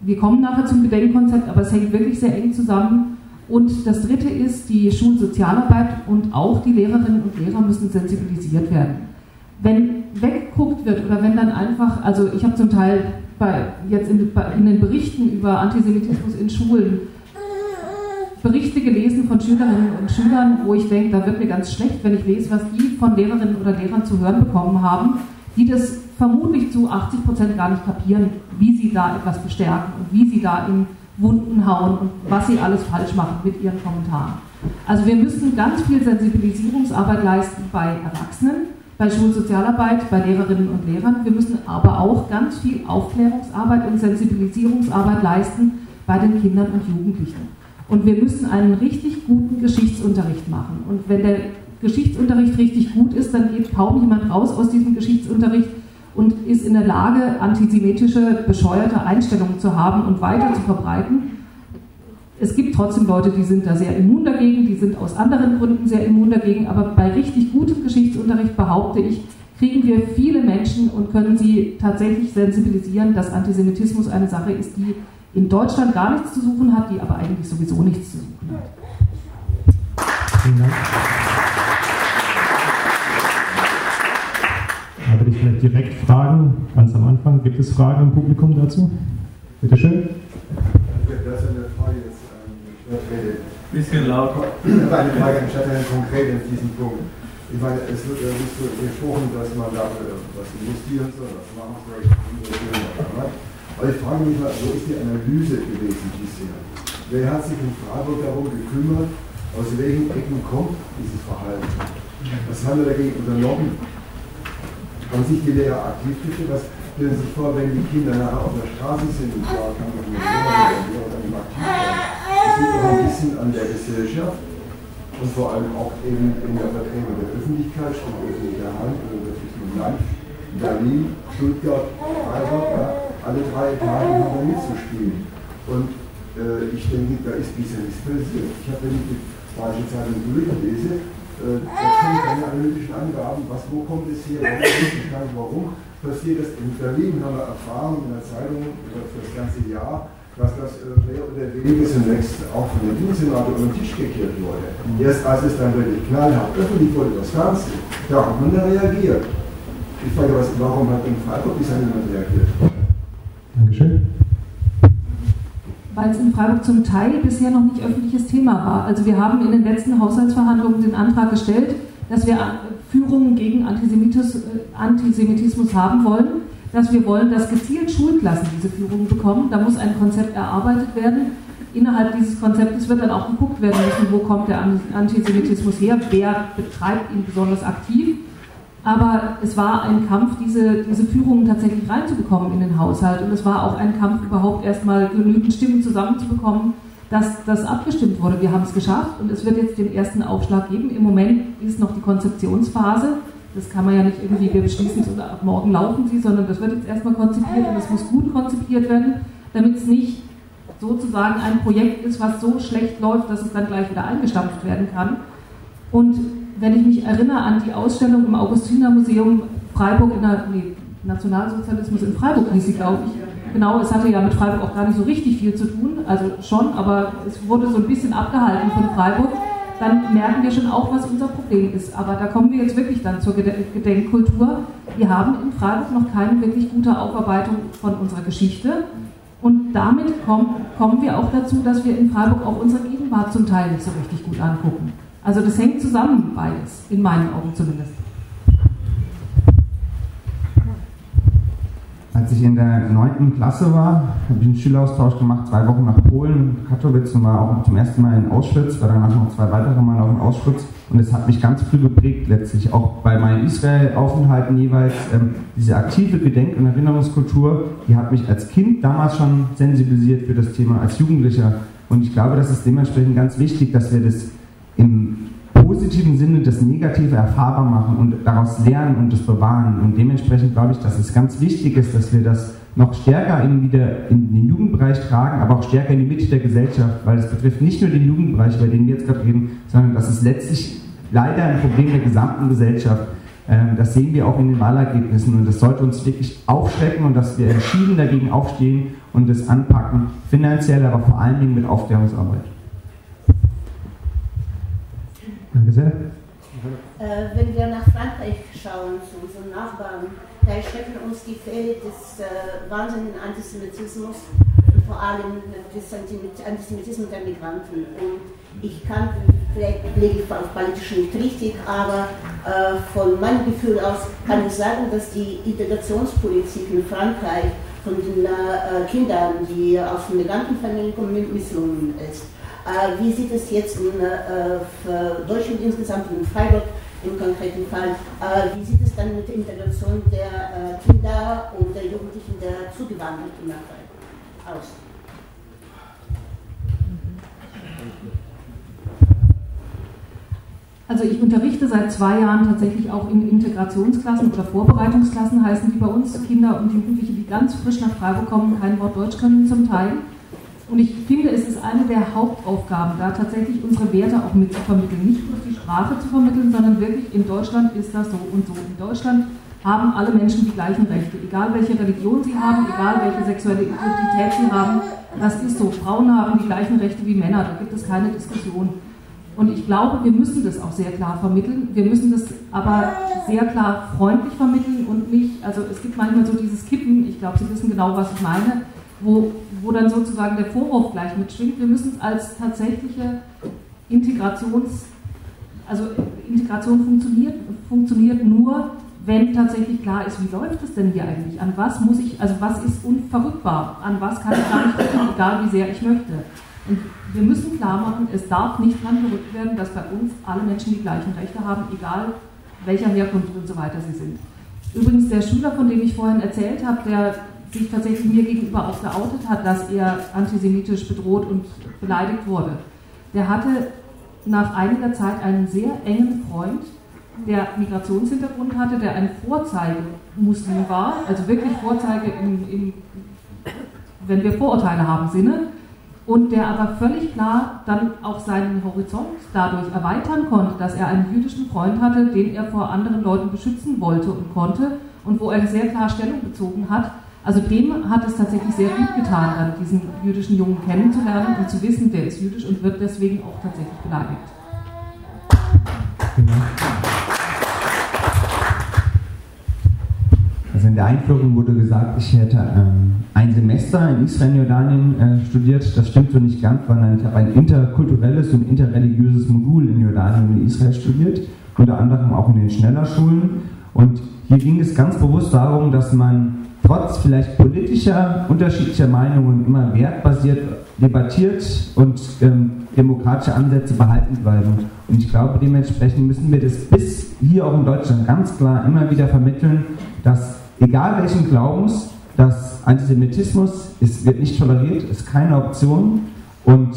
Wir kommen nachher zum Gedenkkonzept, aber es hängt wirklich sehr eng zusammen. Und das Dritte ist, die Schulsozialarbeit und auch die Lehrerinnen und Lehrer müssen sensibilisiert werden. Wenn weggeguckt wird oder wenn dann einfach, also ich habe zum Teil bei, jetzt in, in den Berichten über Antisemitismus in Schulen Berichte gelesen von Schülerinnen und Schülern, wo ich denke, da wird mir ganz schlecht, wenn ich lese, was die von Lehrerinnen oder Lehrern zu hören bekommen haben, die das vermutlich zu 80 Prozent gar nicht kapieren, wie sie da etwas bestärken und wie sie da in Wunden hauen und was sie alles falsch machen mit ihren Kommentaren. Also wir müssen ganz viel Sensibilisierungsarbeit leisten bei Erwachsenen, bei Schulsozialarbeit, bei Lehrerinnen und Lehrern. Wir müssen aber auch ganz viel Aufklärungsarbeit und Sensibilisierungsarbeit leisten bei den Kindern und Jugendlichen. Und wir müssen einen richtig guten Geschichtsunterricht machen. Und wenn der Geschichtsunterricht richtig gut ist, dann geht kaum jemand raus aus diesem Geschichtsunterricht und ist in der Lage, antisemitische, bescheuerte Einstellungen zu haben und weiter zu verbreiten. Es gibt trotzdem Leute, die sind da sehr immun dagegen, die sind aus anderen Gründen sehr immun dagegen, aber bei richtig gutem Geschichtsunterricht behaupte ich, kriegen wir viele Menschen und können sie tatsächlich sensibilisieren, dass Antisemitismus eine Sache ist, die in Deutschland gar nichts zu suchen hat, die aber eigentlich sowieso nichts zu suchen hat. Vielen Dank. Habe ich vielleicht direkt Fragen, ganz am Anfang. Gibt es Fragen im Publikum dazu? Bitte schön. Das ist eine Frage jetzt an Bisschen lauter. Eine Frage an Stadträtin konkret in diesem Punkt. Ich meine, es wird ja nicht so gesprochen, dass man da was investieren soll, was machen soll, aber ich frage mich mal, wo ist die Analyse gewesen bisher? Wer hat sich in Freiburg darum gekümmert, aus welchen Ecken kommt dieses Verhalten? Was haben wir dagegen unternommen? Haben sich die Lehrer aktiv gefühlt? Was stellen Sie sich vor, wenn die Kinder nachher auf der Straße sind und zwar kann man mit Lehrer oder dem aktiv werden? Das liegt ein bisschen an der Gesellschaft und vor allem auch eben in der Vertretung der Öffentlichkeit, steht öffentlicher Hand, ist im Land, Berlin, Stuttgart, Freiburg, ja alle drei Etagen haben mitzuspielen. Und äh, ich denke, da ist bisher nichts passiert. Ich habe, wenn ich die Spanische Zeitung durchlese, äh, da kommen keine analytischen Angaben, was, wo kommt es her, warum, warum passiert das. In Berlin haben wir erfahren in der Zeitung für das ganze Jahr, dass das äh, mehr oder weniger zunächst auch von der Bundessenate über den Tisch gekehrt wurde. Erst als es dann wirklich knallhart öffentlich wurde, das Ganze, da hat man dann reagiert. Ich frage, was, warum hat in Freiburg bisher niemand reagiert? Dankeschön. Weil es in Freiburg zum Teil bisher noch nicht öffentliches Thema war. Also wir haben in den letzten Haushaltsverhandlungen den Antrag gestellt, dass wir Führungen gegen äh, Antisemitismus haben wollen, dass wir wollen, dass gezielt Schulklassen diese Führungen bekommen. Da muss ein Konzept erarbeitet werden. Innerhalb dieses Konzeptes wird dann auch geguckt werden müssen, wo kommt der Antisemitismus her, wer betreibt ihn besonders aktiv aber es war ein Kampf, diese, diese Führungen tatsächlich reinzubekommen in den Haushalt. Und es war auch ein Kampf, überhaupt erstmal genügend Stimmen zusammenzubekommen, dass das abgestimmt wurde. Wir haben es geschafft und es wird jetzt den ersten Aufschlag geben. Im Moment ist noch die Konzeptionsphase. Das kann man ja nicht irgendwie, wir beschließen es und ab morgen laufen sie, sondern das wird jetzt erstmal konzipiert und es muss gut konzipiert werden, damit es nicht sozusagen ein Projekt ist, was so schlecht läuft, dass es dann gleich wieder eingestampft werden kann. Und wenn ich mich erinnere an die Ausstellung im Augustinermuseum Freiburg in der nee, Nationalsozialismus in Freiburg hieß sie, glaube ich. Genau, es hatte ja mit Freiburg auch gar nicht so richtig viel zu tun, also schon, aber es wurde so ein bisschen abgehalten von Freiburg. Dann merken wir schon auch, was unser Problem ist. Aber da kommen wir jetzt wirklich dann zur Gedenkkultur. Wir haben in Freiburg noch keine wirklich gute Aufarbeitung von unserer Geschichte. Und damit kommen, kommen wir auch dazu, dass wir in Freiburg auch unsere Gegenwart zum Teil nicht so richtig gut angucken. Also das hängt zusammen beides, in meinen Augen zumindest. Als ich in der 9. Klasse war, habe ich einen Schüleraustausch gemacht, zwei Wochen nach Polen, Katowice und war auch zum ersten Mal in Auschwitz, war danach noch zwei weitere Mal auch in Auschwitz und es hat mich ganz früh geprägt letztlich, auch bei meinen Israel-Aufenthalten jeweils. Ähm, diese aktive Gedenk- und Erinnerungskultur, die hat mich als Kind damals schon sensibilisiert für das Thema, als Jugendlicher und ich glaube, das ist dementsprechend ganz wichtig, dass wir das im positiven Sinne das Negative erfahrbar machen und daraus lernen und das bewahren. Und dementsprechend glaube ich, dass es ganz wichtig ist, dass wir das noch stärker in, wieder in den Jugendbereich tragen, aber auch stärker in die Mitte der Gesellschaft, weil es betrifft nicht nur den Jugendbereich, über den wir jetzt gerade reden, sondern das ist letztlich leider ein Problem der gesamten Gesellschaft. Ähm, das sehen wir auch in den Wahlergebnissen und das sollte uns wirklich aufschrecken und dass wir entschieden dagegen aufstehen und das anpacken, finanziell, aber vor allen Dingen mit Aufklärungsarbeit. Danke sehr. Äh, wenn wir nach Frankreich schauen, zu unseren Nachbarn, da erschrecken uns die Fälle des äh, wahnsinnigen Antisemitismus und vor allem des Antisemitismus der Migranten. Und ich kann, vielleicht lege ich auf politisch nicht richtig, aber äh, von meinem Gefühl aus kann ich sagen, dass die Integrationspolitik in Frankreich von den äh, Kindern, die aus Migrantenfamilien kommen, misslungen ist. Äh, wie sieht es jetzt in, äh, Deutschland insgesamt in Freiburg im konkreten Fall? Äh, wie sieht es dann mit der Integration der Kinder und der Jugendlichen der Zugewanderten nach Freiburg aus? Also ich unterrichte seit zwei Jahren tatsächlich auch in Integrationsklassen oder Vorbereitungsklassen, heißen die bei uns Kinder und Jugendliche, die ganz frisch nach Freiburg kommen, kein Wort Deutsch können zum Teil. Und ich finde, es ist eine der Hauptaufgaben, da tatsächlich unsere Werte auch mitzuvermitteln. Nicht bloß die Sprache zu vermitteln, sondern wirklich in Deutschland ist das so und so. In Deutschland haben alle Menschen die gleichen Rechte, egal welche Religion sie haben, egal welche sexuelle Identität sie haben. Das ist so. Frauen haben die gleichen Rechte wie Männer, da gibt es keine Diskussion. Und ich glaube, wir müssen das auch sehr klar vermitteln. Wir müssen das aber sehr klar freundlich vermitteln und nicht, also es gibt manchmal so dieses Kippen, ich glaube, Sie wissen genau, was ich meine, wo, wo dann sozusagen der Vorwurf gleich mitschwingt. Wir müssen es als tatsächliche Integrations, also Integration funktioniert, funktioniert nur, wenn tatsächlich klar ist, wie läuft es denn hier eigentlich? An was muss ich, also was ist unverrückbar? An was kann ich gar nicht rücken, egal wie sehr ich möchte? Und wir müssen klar machen, es darf nicht dran gerückt werden, dass bei uns alle Menschen die gleichen Rechte haben, egal welcher Herkunft und so weiter sie sind. Übrigens, der Schüler, von dem ich vorhin erzählt habe, der sich tatsächlich mir gegenüber auch geoutet hat, dass er antisemitisch bedroht und beleidigt wurde. Der hatte nach einiger Zeit einen sehr engen Freund, der Migrationshintergrund hatte, der ein Vorzeigemuslim war, also wirklich Vorzeige im, im, wenn wir Vorurteile haben, Sinne, und der aber völlig klar dann auch seinen Horizont dadurch erweitern konnte, dass er einen jüdischen Freund hatte, den er vor anderen Leuten beschützen wollte und konnte und wo er sehr klar Stellung bezogen hat, also dem hat es tatsächlich sehr gut getan, dann diesen jüdischen Jungen kennenzulernen und zu wissen, der ist jüdisch und wird deswegen auch tatsächlich beleidigt. der Einführung wurde gesagt, ich hätte ähm, ein Semester in Israel, Jordanien äh, studiert. Das stimmt so nicht ganz, sondern ich habe ein interkulturelles und interreligiöses Modul in Jordanien und in Israel studiert, unter anderem auch in den Schnellerschulen. Und hier ging es ganz bewusst darum, dass man trotz vielleicht politischer unterschiedlicher Meinungen immer wertbasiert debattiert und ähm, demokratische Ansätze behalten bleiben. Und ich glaube, dementsprechend müssen wir das bis hier auch in Deutschland ganz klar immer wieder vermitteln, dass egal welchen Glaubens, dass Antisemitismus ist, wird nicht toleriert, ist keine Option und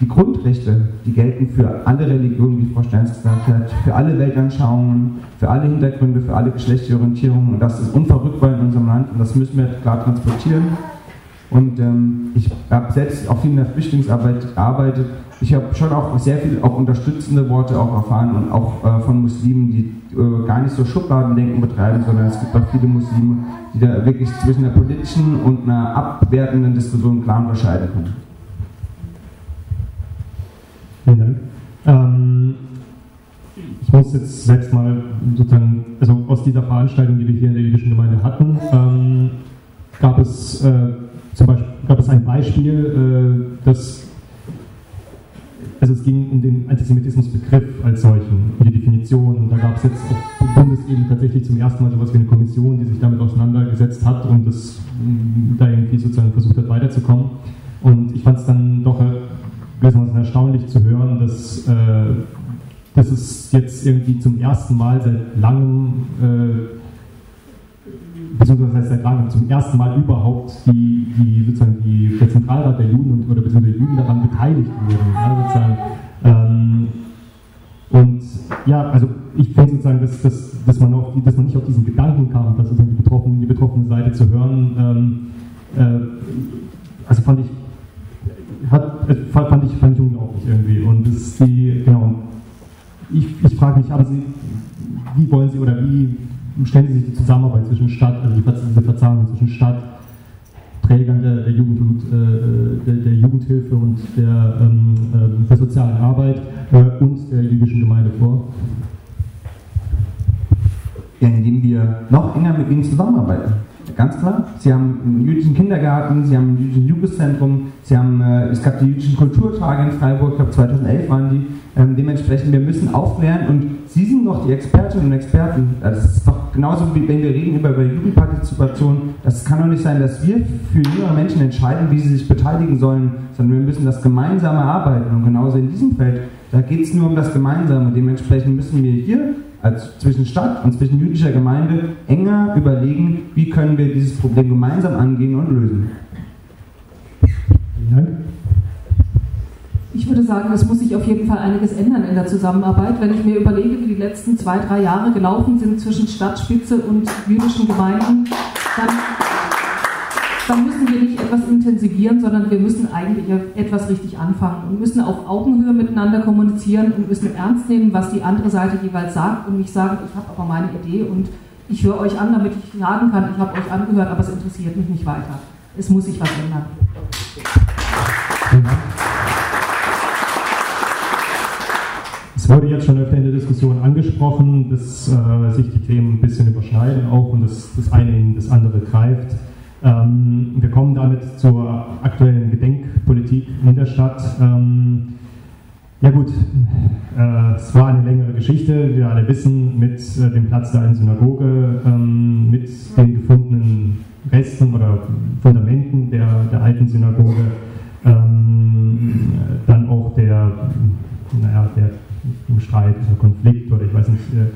die Grundrechte, die gelten für alle Religionen, wie Frau Steins gesagt hat, für alle Weltanschauungen, für alle Hintergründe, für alle geschlechtliche Orientierungen und das ist unverrückbar in unserem Land und das müssen wir klar transportieren. Und ähm, ich habe selbst auch viel in der Flüchtlingsarbeit gearbeitet. Ich habe schon auch sehr viel auch unterstützende Worte auch erfahren und auch äh, von Muslimen, die äh, gar nicht so Schubladendenken betreiben, sondern es gibt auch viele Muslime, die da wirklich zwischen einer politischen und einer abwertenden Diskussion klar unterscheiden können. Vielen Dank. Ähm, ich muss jetzt selbst mal sozusagen, also aus dieser Veranstaltung, die wir hier in der jüdischen Gemeinde hatten, ähm, gab es äh, zum Beispiel gab es ein Beispiel, äh, das also es ging um den Antisemitismusbegriff als solchen, um die Definition. Und da gab es jetzt auf Bundesebene tatsächlich zum ersten Mal sowas wie eine Kommission, die sich damit auseinandergesetzt hat und das da irgendwie sozusagen versucht hat weiterzukommen. Und ich fand es dann doch gewissermaßen erstaunlich zu hören, dass, äh, dass es jetzt irgendwie zum ersten Mal seit langem äh, beziehungsweise seit langem zum ersten Mal überhaupt die, die sozusagen die, der Zentralrat der Juden und, oder beziehungsweise die Juden daran beteiligt wurden. Ja, sozusagen. Ähm, und ja, also ich finde sozusagen, dass, dass, dass, man auch, dass man nicht auf diesen Gedanken kam, dass sozusagen die betroffene, die betroffene Seite zu hören, ähm, äh, also fand ich, hat, fand, ich, fand ich unglaublich irgendwie. Und das ist die, genau, ich, ich frage mich, haben Sie, wie wollen Sie oder wie stellen Sie sich die Zusammenarbeit zwischen Stadt, also diese Verzahnung zwischen Stadt, Trägern der, der, Jugend, äh, der, der, Jugendhilfe und der, ähm, äh, der sozialen Arbeit äh, und der jüdischen Gemeinde vor? Ja, indem wir noch enger mit ihnen zusammenarbeiten. Ganz klar. Sie haben einen jüdischen Kindergarten, Sie haben ein jüdisches Jugendzentrum, Sie haben, äh, es gab die jüdischen Kulturtage in Freiburg, ich glaube 2011 waren die. Ähm, dementsprechend, wir müssen aufklären und Sie sind doch die Expertinnen und Experten. Das ist doch genauso wie wenn wir reden über, über Jugendpartizipation. Das kann doch nicht sein, dass wir für jüngere Menschen entscheiden, wie sie sich beteiligen sollen, sondern wir müssen das gemeinsame arbeiten. Und genauso in diesem Feld, da geht es nur um das Gemeinsame. Dementsprechend müssen wir hier als zwischen Stadt und zwischen jüdischer Gemeinde enger überlegen, wie können wir dieses Problem gemeinsam angehen und lösen. Vielen Dank. Ich würde sagen, es muss sich auf jeden Fall einiges ändern in der Zusammenarbeit. Wenn ich mir überlege, wie die letzten zwei, drei Jahre gelaufen sind zwischen Stadtspitze und jüdischen Gemeinden, dann, dann müssen wir nicht etwas intensivieren, sondern wir müssen eigentlich etwas richtig anfangen und müssen auf Augenhöhe miteinander kommunizieren und müssen ernst nehmen, was die andere Seite jeweils sagt und nicht sagen, ich habe aber meine Idee und ich höre euch an, damit ich sagen kann, ich habe euch angehört, aber es interessiert mich nicht weiter. Es muss sich was ändern. Es wurde jetzt schon öfter in der Diskussion angesprochen, dass äh, sich die Themen ein bisschen überschneiden auch und dass das eine in das andere greift. Ähm, wir kommen damit zur aktuellen Gedenkpolitik in der Stadt. Ähm, ja gut, äh, es war eine längere Geschichte, wir alle wissen, mit äh, dem Platz der einen Synagoge, ähm, mit den gefundenen Resten oder Fundamenten der, der alten Synagoge, ähm, dann auch der, naja, der Streit oder Konflikt oder ich weiß nicht, äh,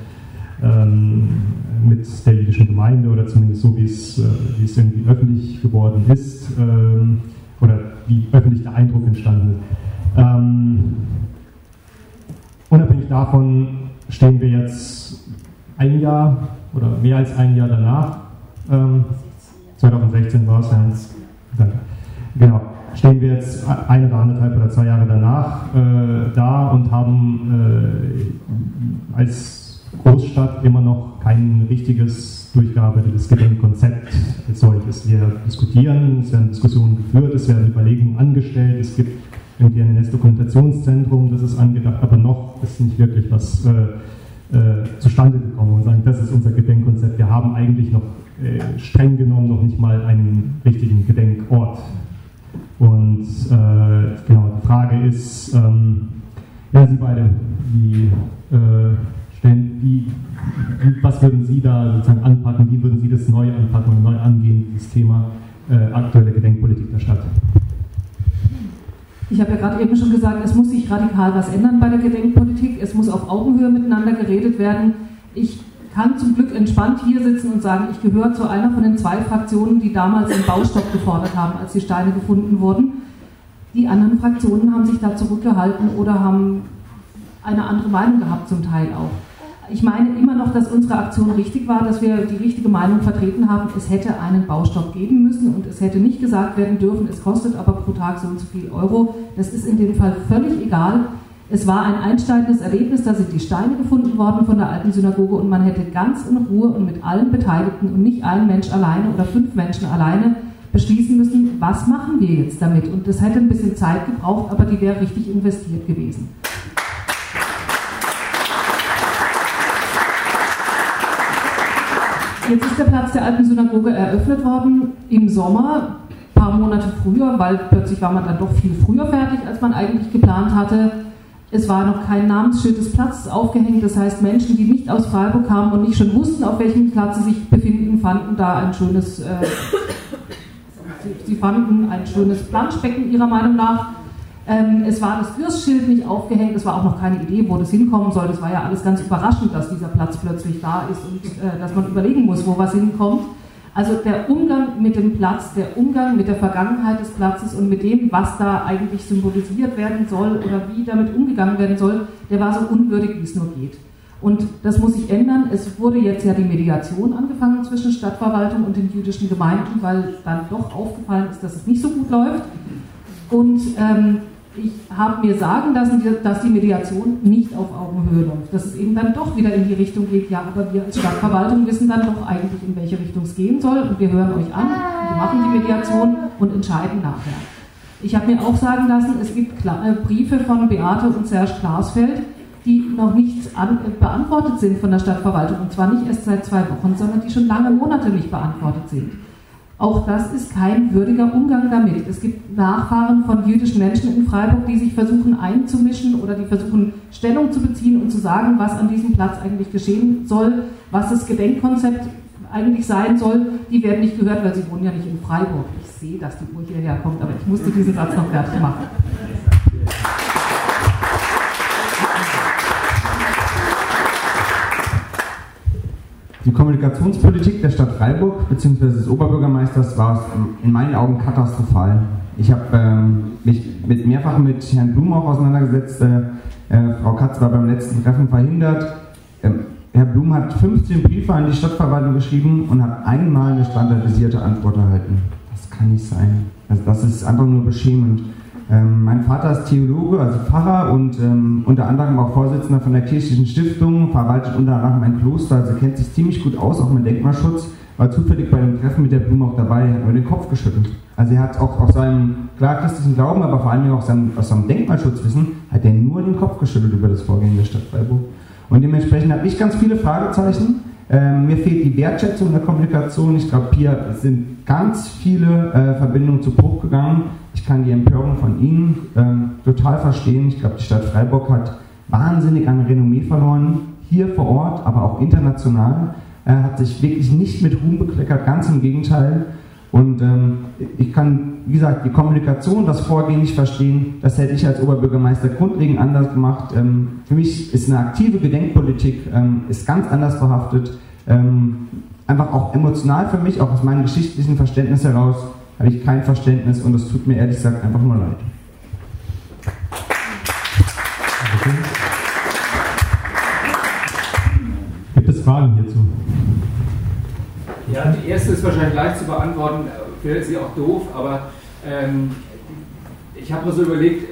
mit der jüdischen Gemeinde oder zumindest so, wie es, äh, wie es irgendwie öffentlich geworden ist ähm, oder wie öffentlich der Eindruck entstanden ist. Ähm, unabhängig davon stehen wir jetzt ein Jahr oder mehr als ein Jahr danach. 2016 war es, ja. Danke. Genau stehen wir jetzt ein oder anderthalb oder zwei Jahre danach äh, da und haben äh, als Großstadt immer noch kein richtiges durchgearbeitetes Gedenkkonzept als solches. Wir diskutieren, es werden Diskussionen geführt, es werden Überlegungen angestellt, es gibt irgendwie ein Netz-Dokumentationszentrum, das ist angedacht, aber noch ist nicht wirklich was äh, äh, zustande gekommen und sagen, das ist unser Gedenkkonzept. Wir haben eigentlich noch äh, streng genommen noch nicht mal einen richtigen Gedenkort. Und äh, genau, die Frage ist, ähm, ja, Sie beide, wie stellen, wie, was würden Sie da sozusagen anpacken, wie würden Sie das neu anpacken und neu angehen, dieses Thema äh, aktuelle Gedenkpolitik der Stadt? Ich habe ja gerade eben schon gesagt, es muss sich radikal was ändern bei der Gedenkpolitik. Es muss auf Augenhöhe miteinander geredet werden. Ich kann zum Glück entspannt hier sitzen und sagen, ich gehöre zu einer von den zwei Fraktionen, die damals den Baustopp gefordert haben, als die Steine gefunden wurden. Die anderen Fraktionen haben sich da zurückgehalten oder haben eine andere Meinung gehabt, zum Teil auch ich meine immer noch, dass unsere Aktion richtig war, dass wir die richtige Meinung vertreten haben. Es hätte einen Baustopp geben müssen und es hätte nicht gesagt werden dürfen, es kostet aber pro Tag so und so viel Euro. Das ist in dem Fall völlig egal. Es war ein einsteigendes Erlebnis, da sind die Steine gefunden worden von der alten Synagoge und man hätte ganz in Ruhe und mit allen Beteiligten und nicht ein Mensch alleine oder fünf Menschen alleine beschließen müssen, was machen wir jetzt damit. Und das hätte ein bisschen Zeit gebraucht, aber die wäre richtig investiert gewesen. Jetzt ist der Platz der alten Synagoge eröffnet worden im Sommer, ein paar Monate früher, weil plötzlich war man dann doch viel früher fertig, als man eigentlich geplant hatte. Es war noch kein Namensschild des Platzes aufgehängt, das heißt Menschen, die nicht aus Freiburg kamen und nicht schon wussten, auf welchem Platz sie sich befinden, fanden da ein schönes, äh, sie fanden ein schönes Planschbecken ihrer Meinung nach ähm, es war das Fürstschild nicht aufgehängt, es war auch noch keine Idee, wo das hinkommen soll. Das war ja alles ganz überraschend, dass dieser Platz plötzlich da ist und äh, dass man überlegen muss, wo was hinkommt. Also der Umgang mit dem Platz, der Umgang mit der Vergangenheit des Platzes und mit dem, was da eigentlich symbolisiert werden soll oder wie damit umgegangen werden soll, der war so unwürdig, wie es nur geht. Und das muss sich ändern. Es wurde jetzt ja die Mediation angefangen zwischen Stadtverwaltung und den jüdischen Gemeinden, weil dann doch aufgefallen ist, dass es nicht so gut läuft. Und ähm, ich habe mir sagen lassen, dass die Mediation nicht auf Augenhöhe läuft. Dass es eben dann doch wieder in die Richtung geht, ja, aber wir als Stadtverwaltung wissen dann doch eigentlich, in welche Richtung es gehen soll und wir hören euch an, wir machen die Mediation und entscheiden nachher. Ich habe mir auch sagen lassen, es gibt äh, Briefe von Beate und Serge Glasfeld, die noch nicht äh, beantwortet sind von der Stadtverwaltung und zwar nicht erst seit zwei Wochen, sondern die schon lange Monate nicht beantwortet sind. Auch das ist kein würdiger Umgang damit. Es gibt Nachfahren von jüdischen Menschen in Freiburg, die sich versuchen einzumischen oder die versuchen Stellung zu beziehen und zu sagen, was an diesem Platz eigentlich geschehen soll, was das Gedenkkonzept eigentlich sein soll. Die werden nicht gehört, weil sie wohnen ja nicht in Freiburg. Ich sehe, dass die Uhr hierher kommt, aber ich musste diesen Satz noch fertig machen. Die Kommunikationspolitik der Stadt Freiburg bzw. des Oberbürgermeisters war in meinen Augen katastrophal. Ich habe ähm, mich mit, mehrfach mit Herrn Blum auch auseinandergesetzt. Äh, äh, Frau Katz war beim letzten Treffen verhindert. Ähm, Herr Blum hat 15 Briefe an die Stadtverwaltung geschrieben und hat einmal eine standardisierte Antwort erhalten. Das kann nicht sein. Also das ist einfach nur beschämend. Ähm, mein Vater ist Theologe, also Pfarrer und ähm, unter anderem auch Vorsitzender von der kirchlichen Stiftung, verwaltet unter anderem ein Kloster, also kennt sich ziemlich gut aus, auch mit Denkmalschutz, war zufällig bei dem Treffen mit der Blume auch dabei, hat nur den Kopf geschüttelt. Also er hat auch aus seinem klar christlichen Glauben, aber vor allem auch seinem, aus seinem Denkmalschutzwissen, hat er nur den Kopf geschüttelt über das Vorgehen der Stadt Freiburg. Und dementsprechend habe ich ganz viele Fragezeichen. Ähm, mir fehlt die Wertschätzung der Kommunikation. Ich glaube, hier sind ganz viele äh, Verbindungen zu Bruch gegangen. Ich kann die Empörung von Ihnen ähm, total verstehen. Ich glaube, die Stadt Freiburg hat wahnsinnig an Renommee verloren, hier vor Ort, aber auch international. Er hat sich wirklich nicht mit Ruhm bekleckert, ganz im Gegenteil. Und ähm, ich kann, wie gesagt, die Kommunikation, das Vorgehen nicht verstehen. Das hätte ich als Oberbürgermeister grundlegend anders gemacht. Ähm, für mich ist eine aktive Gedenkpolitik ähm, ist ganz anders behaftet. Ähm, einfach auch emotional für mich, auch aus meinem geschichtlichen Verständnis heraus habe ich kein Verständnis und es tut mir ehrlich gesagt einfach nur leid. Gibt es Fragen hierzu? Ja, die erste ist wahrscheinlich leicht zu beantworten, wäre sie auch doof, aber ähm, ich habe mir so überlegt,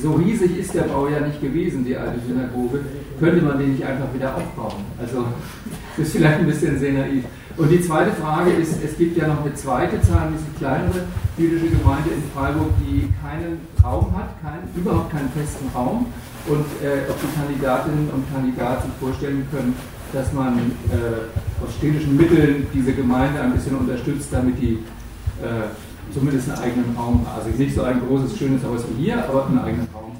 so riesig ist der Bau ja nicht gewesen, die alte Synagoge. Könnte man den nicht einfach wieder aufbauen? Also, das ist vielleicht ein bisschen sehr naiv. Und die zweite Frage ist, es gibt ja noch eine zweite Zahl, diese kleinere jüdische Gemeinde in Freiburg, die keinen Raum hat, keinen, überhaupt keinen festen Raum. und äh, ob die Kandidatinnen und Kandidaten sich vorstellen können, dass man äh, aus städtischen Mitteln diese Gemeinde ein bisschen unterstützt, damit die äh, zumindest einen eigenen Raum, also nicht so ein großes, schönes Haus wie hier, aber einen eigenen Raum.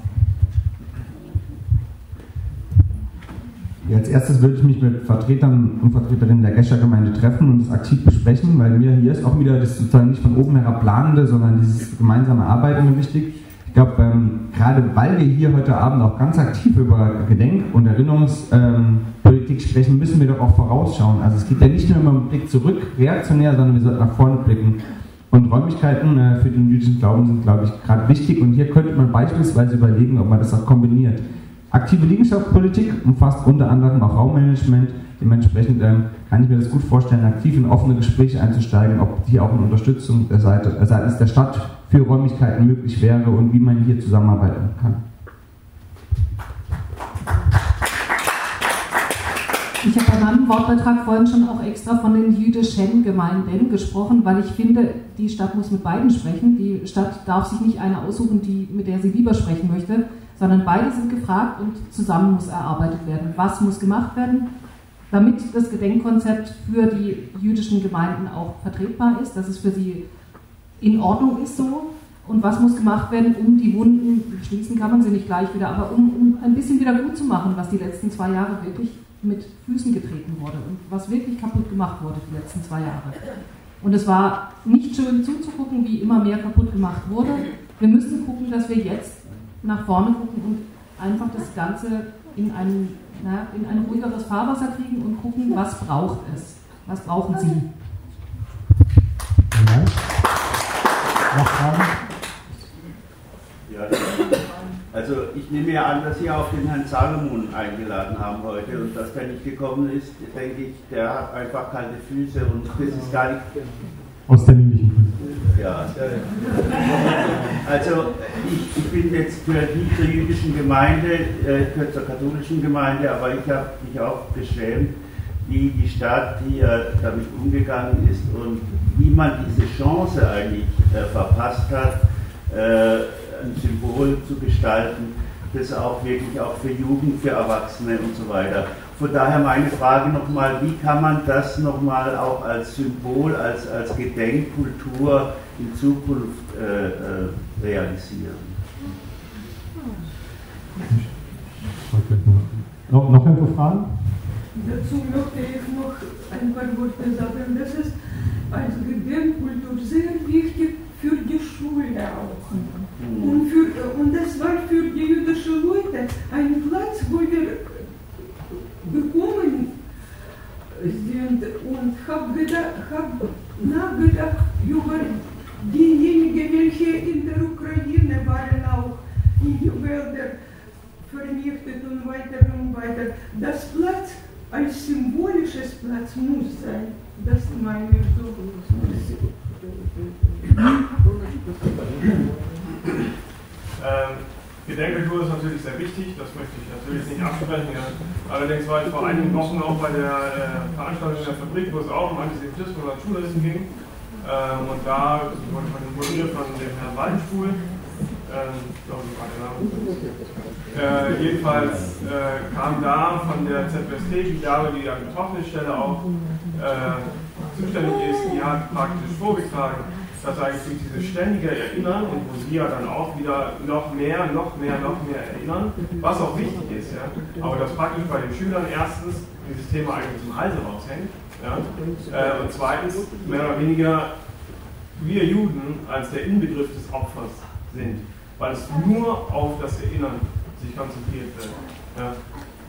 Ja, als erstes würde ich mich mit Vertretern und Vertreterinnen der Gescher Gemeinde treffen und das aktiv besprechen, weil mir hier ist auch wieder das sozusagen nicht von oben herab planende, sondern dieses gemeinsame Arbeiten wichtig. Ich glaube, ähm, gerade weil wir hier heute Abend auch ganz aktiv über Gedenk- und Erinnerungspolitik ähm, sprechen, müssen wir doch auch vorausschauen. Also es geht ja nicht nur immer um Blick zurück, reaktionär, sondern wir sollten nach vorne blicken. Und Räumlichkeiten äh, für den jüdischen Glauben sind, glaube ich, gerade wichtig. Und hier könnte man beispielsweise überlegen, ob man das auch kombiniert. Aktive Liegenschaftspolitik umfasst unter anderem auch Raummanagement. Dementsprechend ähm, kann ich mir das gut vorstellen, aktiv in offene Gespräche einzusteigen, ob hier auch eine Unterstützung der Seite, äh, seitens der Stadt für Räumlichkeiten möglich wäre und wie man hier zusammenarbeiten kann. Ich habe bei meinem Wortbeitrag vorhin schon auch extra von den jüdischen Gemeinden gesprochen, weil ich finde, die Stadt muss mit beiden sprechen. Die Stadt darf sich nicht eine aussuchen, die, mit der sie lieber sprechen möchte, sondern beide sind gefragt und zusammen muss erarbeitet werden. Was muss gemacht werden, damit das Gedenkkonzept für die jüdischen Gemeinden auch vertretbar ist, dass es für sie in Ordnung ist so und was muss gemacht werden, um die Wunden, schließen kann man sie nicht gleich wieder, aber um, um ein bisschen wieder gut zu machen, was die letzten zwei Jahre wirklich mit Füßen getreten wurde und was wirklich kaputt gemacht wurde die letzten zwei Jahre. Und es war nicht schön zuzugucken, wie immer mehr kaputt gemacht wurde. Wir müssen gucken, dass wir jetzt nach vorne gucken und einfach das Ganze in ein, na, in ein ruhigeres Fahrwasser kriegen und gucken, was braucht es. Was brauchen Sie? Ja. Noch Fragen? Ja, also ich nehme ja an, dass Sie auch den Herrn Salomon eingeladen haben heute und dass der nicht gekommen ist, denke ich, der hat einfach kalte Füße und das ist gar nicht. Aus männlichen Also ich, ich bin jetzt gehört nicht zur jüdischen Gemeinde, äh, gehört zur katholischen Gemeinde, aber ich habe mich auch beschämt, wie die Stadt hier damit umgegangen ist und wie man diese Chance eigentlich äh, verpasst hat. Äh, ein Symbol zu gestalten, das auch wirklich auch für Jugend, für Erwachsene und so weiter. Von daher meine Frage nochmal, wie kann man das nochmal auch als Symbol, als, als Gedenkkultur in Zukunft äh, äh realisieren? Noch, noch irgendwo Fragen? Dazu möchte ich noch ein paar Worte sagen. Das ist als Gedenkkultur sehr wichtig für die Schule auch. Und, für, und das war für die jüdischen Leute ein Platz, wo wir bekommen sind und habe hab nachgedacht über diejenigen, welche in der Ukraine waren, auch in die Wälder vernichtet und weiter und weiter. Das Platz als symbolisches Platz muss sein. Das meine ich so. Gedenkkultur ist natürlich sehr wichtig, das möchte ich natürlich nicht absprechen. Allerdings war ich vor einigen Wochen auch bei der äh, Veranstaltung in der Fabrik, wo es auch um Antisemitismus und Schulisten ging. Ähm, und da wurde ich moderiert von dem Herrn Waldenstuhl. Ähm, ich glaube, das war der Name. Äh, jedenfalls äh, kam da von der ZWST die Dame, die an betroffenen Stelle auch äh, zuständig ist, die hat praktisch vorgetragen, dass eigentlich durch dieses ständige Erinnern und wo Sie ja dann auch wieder noch mehr, noch mehr, noch mehr erinnern, was auch wichtig ist, ja, aber dass praktisch bei den Schülern erstens dieses Thema eigentlich zum Halse raushängt ja, äh, und zweitens mehr oder weniger wir Juden als der Inbegriff des Opfers sind, weil es nur auf das Erinnern sich konzentriert wird. Ja.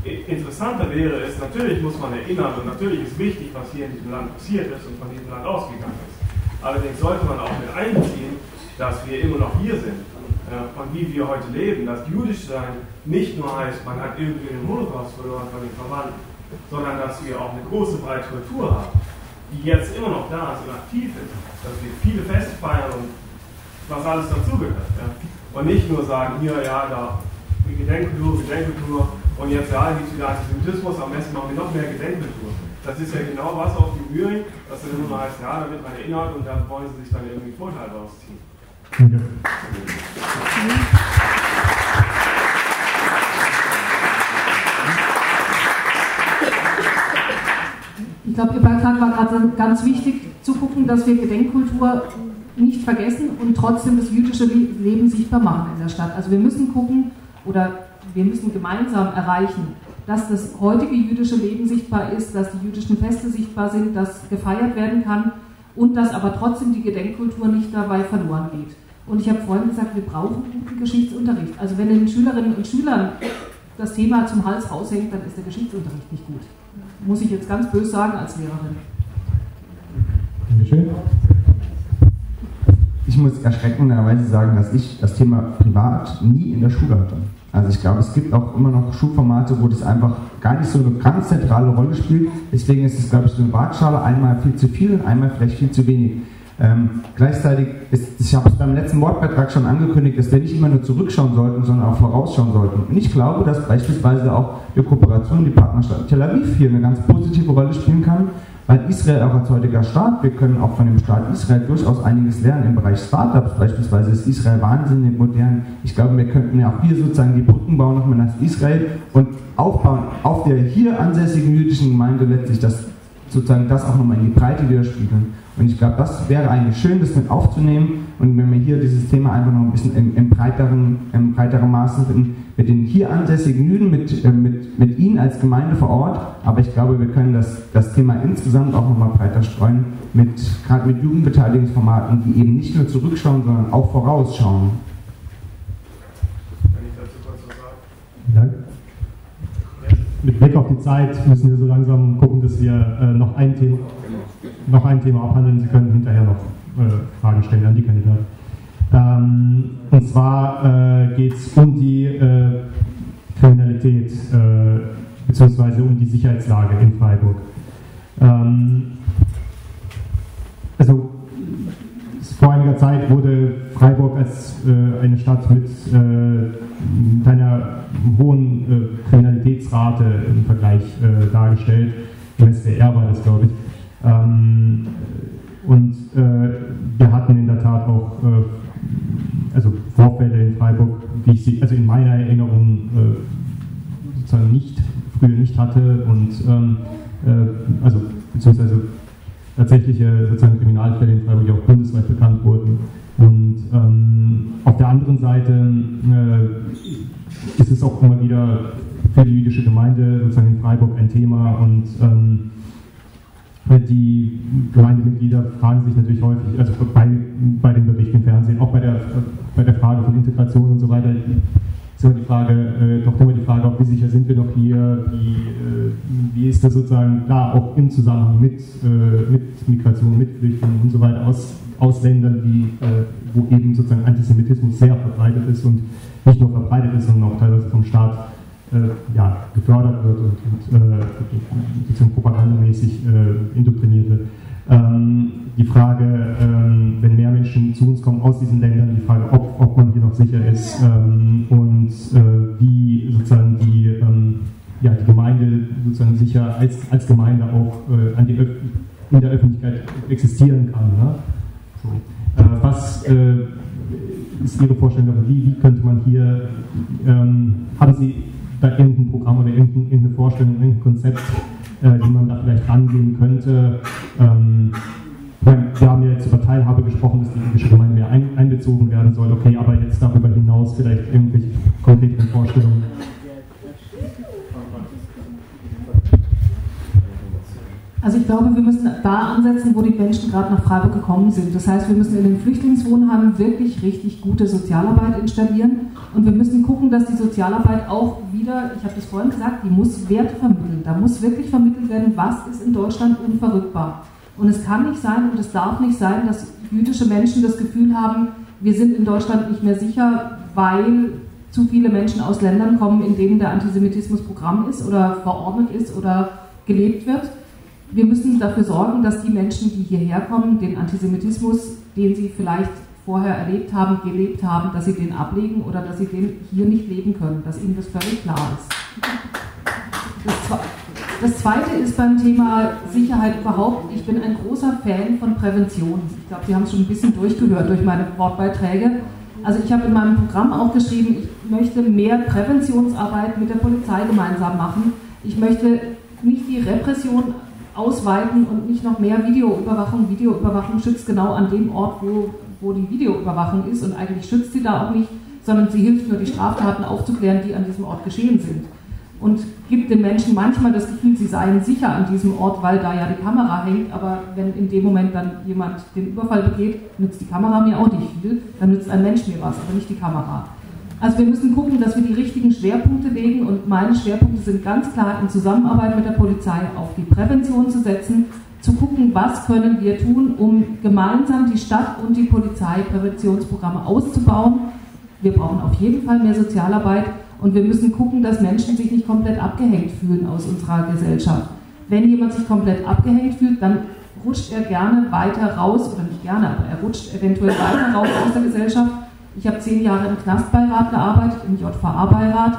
Interessanter wäre es, natürlich muss man erinnern und natürlich ist wichtig, was hier in diesem Land passiert ist und von diesem Land ausgegangen ist. Allerdings sollte man auch mit einbeziehen, dass wir immer noch hier sind äh, und wie wir heute leben. Dass jüdisch sein nicht nur heißt, man hat irgendwie den Holocaust verloren von den Verwandten, sondern dass wir auch eine große, breite Kultur haben, die jetzt immer noch da ist und aktiv ist. Dass wir viele Feste feiern und was alles dazugehört. Ja. Und nicht nur sagen, hier, ja, da Gedenkkultur, Gedenkkultur und jetzt ja, gibt es wieder Antisemitismus, am besten machen wir noch mehr Gedenkkultur das ist ja genau was auf die Mühlen, dass dann immer heißt, ja, damit man erinnert und da wollen sie sich dann irgendwie Vorteile rausziehen. Ja. Ich glaube, Ihr Beitrag war gerade ganz wichtig zu gucken, dass wir Gedenkkultur nicht vergessen und trotzdem das jüdische Leben sichtbar machen in der Stadt. Also wir müssen gucken oder wir müssen gemeinsam erreichen, dass das heutige jüdische Leben sichtbar ist, dass die jüdischen Feste sichtbar sind, dass gefeiert werden kann und dass aber trotzdem die Gedenkkultur nicht dabei verloren geht. Und ich habe vorhin gesagt, wir brauchen guten Geschichtsunterricht. Also wenn den Schülerinnen und Schülern das Thema zum Hals raushängt, dann ist der Geschichtsunterricht nicht gut. Muss ich jetzt ganz böse sagen als Lehrerin. Dankeschön. Ich muss erschreckenderweise sagen, dass ich das Thema privat nie in der Schule hatte. Also ich glaube, es gibt auch immer noch Schulformate, wo das einfach gar nicht so eine ganz zentrale Rolle spielt. Deswegen ist es, glaube ich, so eine Waagschale, einmal viel zu viel und einmal vielleicht viel zu wenig. Ähm, gleichzeitig ist, ich habe es beim letzten Wortbeitrag schon angekündigt, dass wir nicht immer nur zurückschauen sollten, sondern auch vorausschauen sollten. Und ich glaube, dass beispielsweise auch die Kooperation, die Partnerschaft Tel Aviv hier eine ganz positive Rolle spielen kann, weil Israel auch als heutiger Staat, wir können auch von dem Staat Israel durchaus einiges lernen im Bereich Startups. Beispielsweise ist Israel wahnsinnig modern. Ich glaube, wir könnten ja auch hier sozusagen die Brücken bauen nochmal nach Israel und aufbauen auf der hier ansässigen jüdischen Gemeinde letztlich das sozusagen das auch nochmal in die Breite widerspiegeln. Und ich glaube, das wäre eigentlich schön, das mit aufzunehmen und wenn wir hier dieses Thema einfach noch ein bisschen im, im breiteren, im breiteren Maße finden, mit den hier ansässigen Jüden, mit, äh, mit, mit Ihnen als Gemeinde vor Ort, aber ich glaube, wir können das, das Thema insgesamt auch nochmal breiter streuen, mit, gerade mit Jugendbeteiligungsformaten, die eben nicht nur zurückschauen, sondern auch vorausschauen. Wenn ich dazu kurz was sagen. Ja. Mit Blick auf die Zeit müssen wir so langsam gucken, dass wir äh, noch ein Thema noch ein Thema abhandeln. Sie können hinterher noch äh, Fragen stellen an die Kandidaten. Ähm, und zwar äh, geht es um die äh, Kriminalität äh, bzw. um die Sicherheitslage in Freiburg. Ähm, also vor einiger Zeit wurde Freiburg als äh, eine Stadt mit äh, einer hohen äh, Kriminalitätsrate im Vergleich äh, dargestellt. Im SDR war das, glaube ich. Ähm, und wir hatten in der Tat auch also Vorfälle in Freiburg, die ich sie, also in meiner Erinnerung äh, sozusagen nicht, früher nicht hatte und ähm, äh, also beziehungsweise tatsächliche sozusagen Kriminalfälle in Freiburg auch bundesweit bekannt wurden. Und ähm, auf der anderen Seite äh, ist es auch immer wieder für die jüdische Gemeinde sozusagen in Freiburg ein Thema und ähm, die Gemeindemitglieder fragen sich natürlich häufig, also bei, bei den Berichten im Fernsehen, auch bei der, bei der Frage von Integration und so weiter, ist immer die Frage, äh, doch immer die Frage, auch wie sicher sind wir noch hier, wie, äh, wie ist das sozusagen da auch im Zusammenhang mit, äh, mit Migration, mit Flüchtlingen und so weiter aus, aus Ländern, die, äh, wo eben sozusagen Antisemitismus sehr verbreitet ist und nicht nur verbreitet ist, sondern auch teilweise vom Staat äh, ja, gefördert wird und, und äh, propagandamäßig äh, indoktriniert wird. Ähm, die Frage, ähm, wenn mehr Menschen zu uns kommen aus diesen Ländern, die Frage, ob, ob man hier noch sicher ist ähm, und äh, wie sozusagen die, ähm, ja, die Gemeinde sozusagen sicher als, als Gemeinde auch äh, an die in der Öffentlichkeit existieren kann. Ne? So. Äh, was ist Ihre Vorstellung Wie, wie könnte man hier, ähm, haben Sie da irgendein Programm oder irgendeine Vorstellung, irgendein Konzept, äh, wie man da vielleicht rangehen könnte. Ähm, wir haben ja jetzt über Teilhabe gesprochen, dass die jüdische Gemeinde mehr ein, einbezogen werden soll. Okay, aber jetzt darüber hinaus vielleicht irgendwelche konkreten Vorstellungen. Also ich glaube, wir müssen da ansetzen, wo die Menschen gerade nach Freiburg gekommen sind. Das heißt, wir müssen in den Flüchtlingswohnheimen wirklich richtig gute Sozialarbeit installieren und wir müssen gucken, dass die Sozialarbeit auch wieder, ich habe das vorhin gesagt, die muss Wert vermitteln. Da muss wirklich vermittelt werden, was ist in Deutschland unverrückbar. Und es kann nicht sein und es darf nicht sein, dass jüdische Menschen das Gefühl haben, wir sind in Deutschland nicht mehr sicher, weil zu viele Menschen aus Ländern kommen, in denen der Antisemitismus Programm ist oder verordnet ist oder gelebt wird wir müssen dafür sorgen, dass die Menschen, die hierher kommen, den Antisemitismus, den sie vielleicht vorher erlebt haben, gelebt haben, dass sie den ablegen oder dass sie den hier nicht leben können, dass ihnen das völlig klar ist. Das, Zweite ist beim Thema Sicherheit überhaupt, ich bin ein großer Fan von Prävention. Ich glaube, Sie haben es schon ein bisschen durchgehört durch meine Wortbeiträge. Also ich habe in meinem Programm auch geschrieben, ich möchte mehr Präventionsarbeit mit der Polizei gemeinsam machen. Ich möchte nicht die Repression ausweiten und nicht noch mehr Videoüberwachung. Videoüberwachung schützt genau an dem Ort, wo, wo die Videoüberwachung ist und eigentlich schützt sie da auch nicht, sondern sie hilft nur, die Straftaten aufzuklären, die an diesem Ort geschehen sind. Und gibt den Menschen manchmal das Gefühl, sie seien sicher an diesem Ort, weil da ja die Kamera hängt, aber wenn in dem Moment dann jemand den Überfall begeht, nützt die Kamera mir auch nicht viel, dann nützt ein Mensch mir was, aber nicht die Kamera. Also wir müssen gucken, dass wir die richtigen Schwerpunkte legen und meine Schwerpunkte sind ganz klar in Zusammenarbeit mit der Polizei auf die Prävention zu setzen, zu gucken, was können wir tun, um gemeinsam die Stadt und die Polizei Präventionsprogramme auszubauen. Wir brauchen auf jeden Fall mehr Sozialarbeit und wir müssen gucken, dass Menschen sich nicht komplett abgehängt fühlen aus unserer Gesellschaft. Wenn jemand sich komplett abgehängt fühlt, dann rutscht er gerne weiter raus, oder nicht gerne, aber er rutscht eventuell weiter raus aus der Gesellschaft ich habe zehn Jahre im Knastbeirat gearbeitet, im JVA-Beirat.